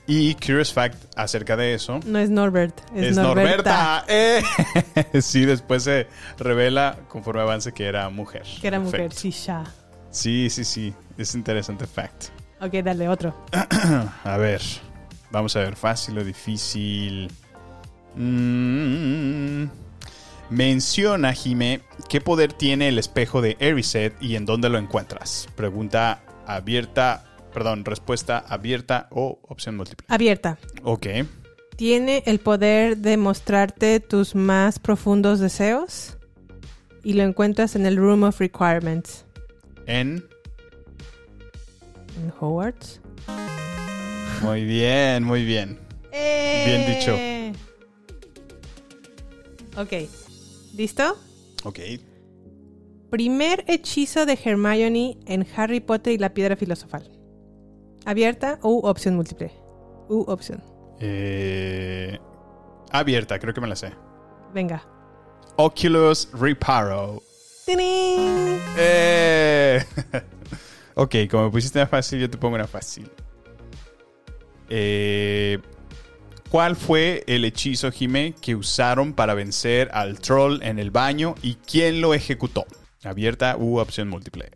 Y Curious Fact acerca de eso. No es Norbert, es, Es Norberta. Norberta. Eh. sí, después se revela conforme avance que era mujer. Que era mujer, sí, ya. Sí, sí, sí. Es interesante fact. Ok, dale otro. a ver. Vamos a ver, fácil o difícil. Mm, menciona, Jime, ¿qué poder tiene el espejo de Erised y en dónde lo encuentras? Pregunta abierta, perdón, respuesta abierta o opción múltiple. Abierta. Ok. Tiene el poder de mostrarte tus más profundos deseos y lo encuentras en el Room of Requirements. En. ¿En Hogwarts? Muy bien, muy bien. Bien dicho. Eh. Ok. ¿Listo? Ok. Primer hechizo de Hermione en Harry Potter y la piedra filosofal. ¿Abierta u opción múltiple? U opción. Eh, abierta, creo que me la sé. Venga. Oculus Reparo. ¡Tinín! Eh. ok, como me pusiste una fácil, yo te pongo una fácil. Eh, ¿Cuál fue el hechizo, Jime, que usaron para vencer al troll en el baño y quién lo ejecutó? Abierta u opción múltiple.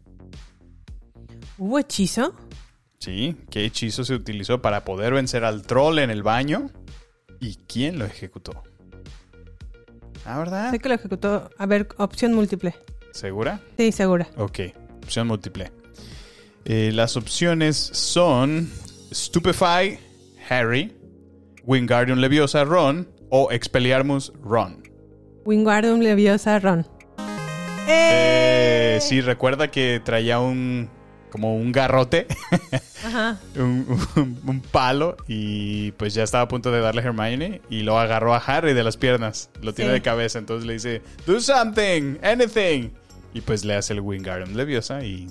¿Hubo hechizo? Sí, ¿qué hechizo se utilizó para poder vencer al troll en el baño y quién lo ejecutó? Ah, ¿verdad? Sé que lo ejecutó. A ver, opción múltiple. ¿Segura? Sí, segura. Ok, opción múltiple. Eh, las opciones son Stupefy, Harry, Wingardium Leviosa, Ron o Expelliarmus, Ron. Wingardium Leviosa Ron. Eh, sí, recuerda que traía un como un garrote, Ajá. un, un- un palo y pues ya estaba a punto de darle a Hermione y lo agarró a Harry de las piernas, lo tiene Sí. de cabeza, entonces le dice, do something, anything. Y pues le hace el Wingardium Leviosa y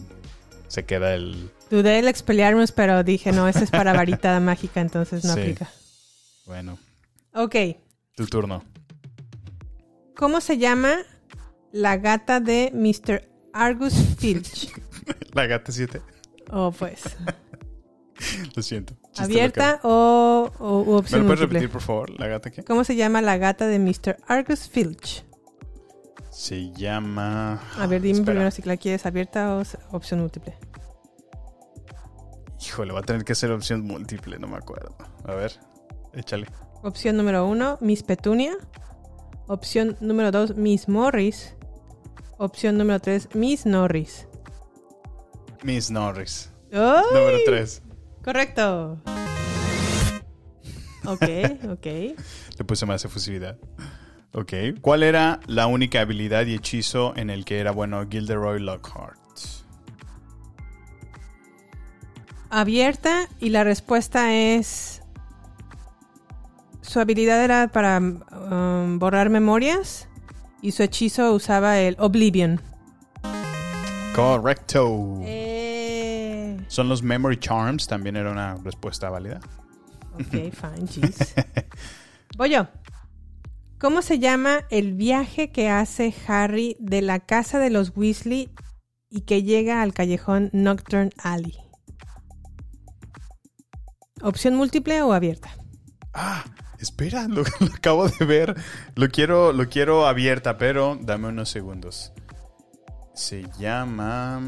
se queda el, Dudé el Expelliarmus, pero dije, no, ese es para varita mágica, entonces no Sí. aplica. Bueno, Ok. tu turno. ¿Cómo se llama la gata de Mr. Argus Filch? La gata 7. Oh, pues. Lo siento. ¿Abierta o, o u local. ¿Me opción lo puedes múltiple? repetir, por favor? ¿La gata qué? ¿Cómo se llama la gata de Mr. Argus Filch? Se llama... A ver, dime Espera. primero si la quieres abierta o opción múltiple. Híjole, va a tener que ser opción múltiple, no me acuerdo. A ver, échale. Opción número uno, Miss Petunia. Opción número dos, Miss Morris. Opción número tres, Miss Norris. Miss Norris. ¡Ay! Número 3. Correcto. Ok, ok. Le puse más efusividad. Ok. ¿Cuál era la única habilidad y hechizo en el que era bueno Gilderoy Lockhart? Abierta y la respuesta es... Su habilidad era para um, borrar memorias y su hechizo usaba el Oblivion. Correcto. Eh, Son los Memory Charms, también era una respuesta válida. ok, fine, jeez. Voy yo. ¿Cómo se llama el viaje que hace Harry de la casa de los Weasley y que llega al callejón Nocturne Alley? ¿Opción múltiple o abierta? Ah, espera, lo, lo acabo de ver. Lo quiero, lo quiero abierta, pero dame unos segundos. Se llama.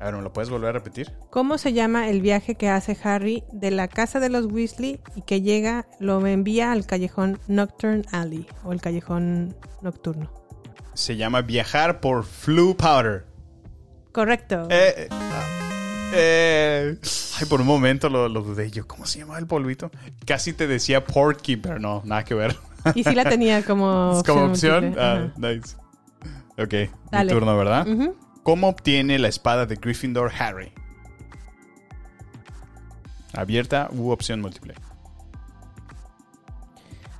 A ver, ¿me lo puedes volver a repetir? ¿Cómo se llama el viaje que hace Harry de la casa de los Weasley y que llega, lo envía al callejón Nocturne Alley o el callejón nocturno? Se llama Viajar por Flu Powder. Correcto. Eh, eh, ah, eh, ay, por un momento lo, lo dudé yo. ¿Cómo se llama el polvito? Casi te decía Porky, pero no, nada que ver. Y sí la tenía como Es como opción. Ah, nice. Ok, Dale. mi turno, ¿verdad? ¿Cómo obtiene la espada de Gryffindor Harry? Abierta u opción múltiple.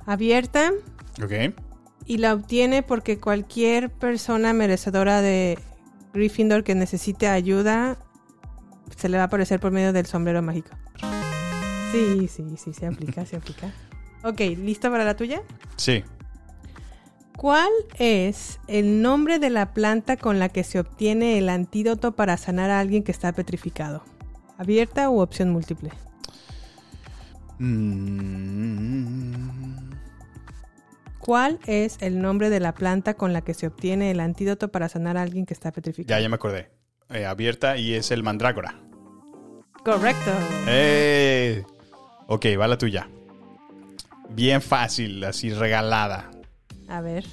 abierta Ok. y la obtiene porque cualquier persona merecedora de Gryffindor que necesite ayuda se le va a aparecer por medio del sombrero mágico. Sí, sí, sí, se aplica, se aplica. Ok, ¿listo para la tuya? Sí. ¿Cuál es el nombre de la planta con la que se obtiene el antídoto para sanar a alguien que está petrificado? ¿Abierta u opción múltiple? Mm, ¿Cuál es el nombre de la planta con la que se obtiene el antídoto para sanar a alguien que está petrificado? ya, ya me acordé. Eh, abierta y es el mandrágora. Correcto. ¡Eh! Ok, va la tuya. Bien fácil, así regalada. A ver.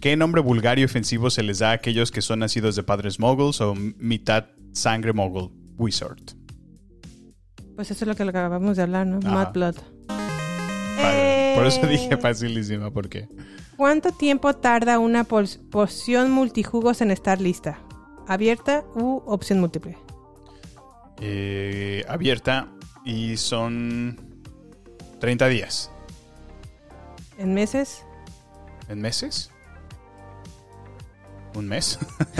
¿Qué nombre vulgar y ofensivo se les da a aquellos que son nacidos de padres moguls o mitad sangre mogul? Wizard. Pues eso es lo que acabamos de hablar, ¿no? Mad Blood. Padre. Por eso Eh, dije facilísima, porque ¿Cuánto tiempo tarda una poción multijugos en estar lista? ¿Abierta u opción múltiple? eh, abierta y son 30 días. ¿En meses? ¿En meses? ¿Un mes?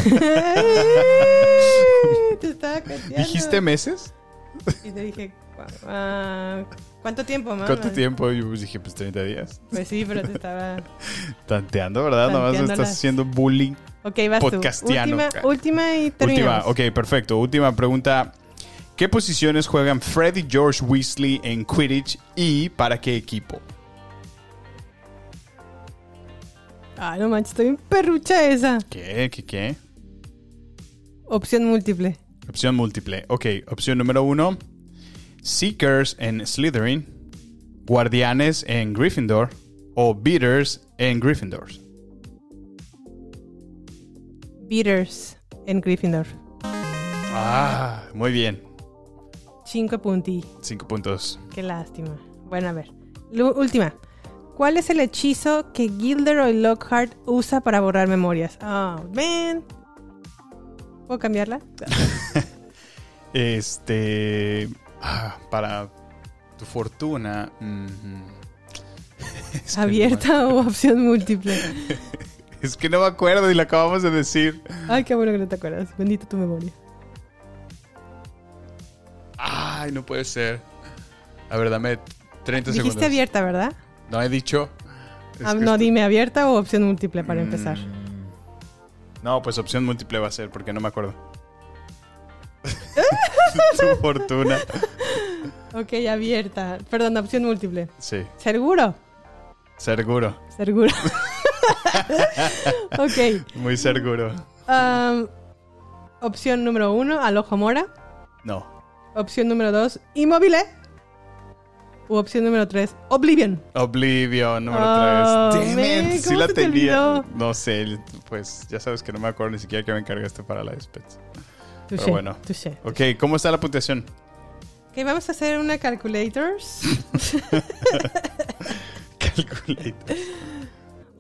Te estaba. ¿Dijiste meses? Y te dije, ah, ¿cuánto tiempo, mamá? ¿Cuánto tiempo? Yo pues dije, pues 30 días. Pues sí, pero te estaba... Tanteando, ¿verdad? Nomás Tanteando estás las- haciendo bullying Ok, vas tú. podcastiano. Última, última y Última, terminamos. ok, perfecto. Última pregunta. ¿Qué posiciones juegan Fred y George Weasley en Quidditch y para qué equipo? Ay, no manches, estoy en perrucha esa. ¿Qué? ¿Qué? ¿Qué? Opción múltiple. Opción múltiple. Ok, opción número uno. Seekers en Slytherin. Guardianes en Gryffindor. O Beaters en Gryffindor. Beaters en Gryffindor. Ah, muy bien. Cinco punti. Cinco puntos. Qué lástima. Bueno, a ver. Última. ¿Cuál es el hechizo que Gilderoy Lockhart usa para borrar memorias? Oh, man. ¿Puedo cambiarla? Este. ah, para tu fortuna. mm, que ¿Abierta o opción múltiple? es que no me acuerdo y lo acabamos de decir. Ay, qué bueno que no te acuerdas. Bendita tu memoria. Ay, no puede ser. A ver, dame 30 Dijiste segundos. abierta, ¿verdad? No he dicho. Ah, no, esto- dime abierta o opción múltiple para Mm. empezar. No, pues opción múltiple va a ser porque no me acuerdo. tu fortuna. Ok, abierta. Perdón, opción múltiple. Sí, ¿Seguro? seguro. Seguro. ok. Muy seguro. Opción número uno, al ojo mora. No. Opción número dos, inmóvil. U opción número tres, Oblivion. Oblivion, número Oh, 3. Damn it, sí ¿cómo la tenía. No sé, pues ya sabes que no me acuerdo ni siquiera que me encargaste para la despensa. Pero bueno. Ok, ¿cómo está la puntuación? Ok, vamos a hacer una calculators. Calculator.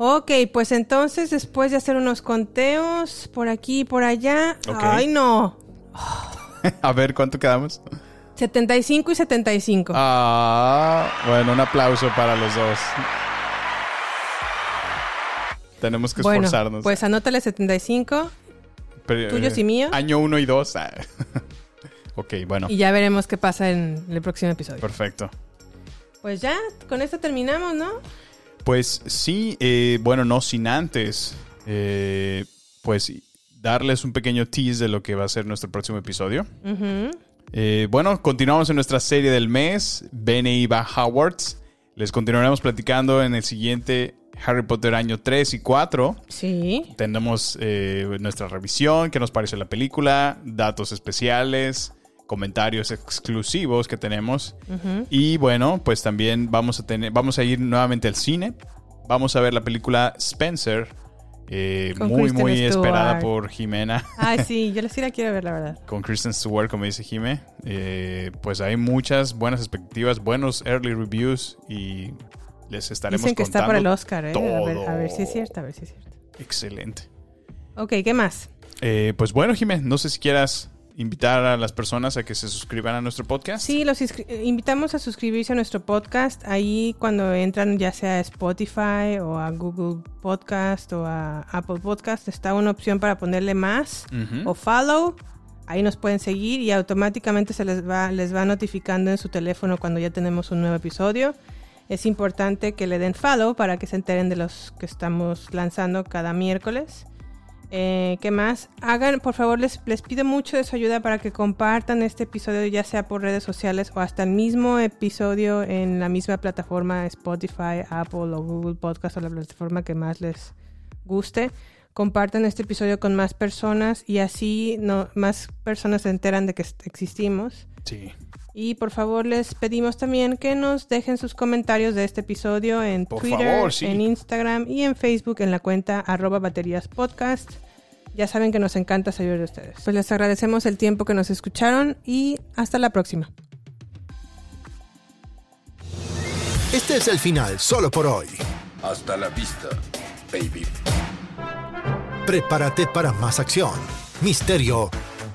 Ok, pues entonces después de hacer unos conteos por aquí y por allá. Ay, no. A ver, ¿cuánto quedamos? 75 y 75. Ah, bueno, un aplauso para los dos. Tenemos que bueno, esforzarnos. pues anótale 75 Pero, tuyos eh, y míos. Año 1 y 2. ok, bueno. y ya veremos qué pasa en el próximo episodio. Perfecto. Pues ya, con esto terminamos, ¿no? Pues sí, eh, bueno, no sin antes, eh, pues darles un pequeño tease de lo que va a ser nuestro próximo episodio. Eh, bueno, continuamos en nuestra serie del mes, Ben e Eva Howards. Les continuaremos platicando en el siguiente Harry Potter año 3 y 4. Sí. Tenemos eh, nuestra revisión, qué nos pareció la película, datos especiales, comentarios exclusivos que tenemos. Y bueno, pues también vamos a tener, vamos a ir nuevamente al cine. Vamos a ver la película Spencer, eh, muy Kristen muy Stewart. esperada por Jimena. Ay, sí, yo sí la quiero ver, la verdad. Con Kristen Stewart, como dice Jime. Eh, pues hay muchas buenas expectativas, buenos early reviews y les estaremos Dicen que está para el Oscar, ¿eh? A ver, a ver si es cierto, a ver si es cierto. Excelente. Ok, ¿qué más? Eh, pues bueno, Jimé, no sé si quieras invitar a las personas a que se suscriban a nuestro podcast. Sí, los eh, invitamos a suscribirse a nuestro podcast. Ahí cuando entran ya sea a Spotify o a Google Podcast o a Apple Podcast está una opción para ponerle más o follow. Ahí nos pueden seguir y automáticamente se les va, les va notificando en su teléfono cuando ya tenemos un nuevo episodio. Es importante que le den follow para que se enteren de los que estamos lanzando cada miércoles. Eh, ¿Qué más? Hagan, por favor, les, les pido mucho de su ayuda para que compartan este episodio, ya sea por redes sociales o hasta el mismo episodio en la misma plataforma Spotify, Apple o Google Podcast o la plataforma que más les guste. Compartan este episodio con más personas y así no, más personas se enteran de que existimos. Sí. Y por favor les pedimos también que nos dejen sus comentarios de este episodio en Twitter, en Instagram y en Facebook en la cuenta arroba baterías podcast. Ya saben que nos encanta saber de ustedes. Pues les agradecemos el tiempo que nos escucharon y hasta la próxima. Este es el final solo por hoy. Hasta la vista, baby. Prepárate para más acción, misterio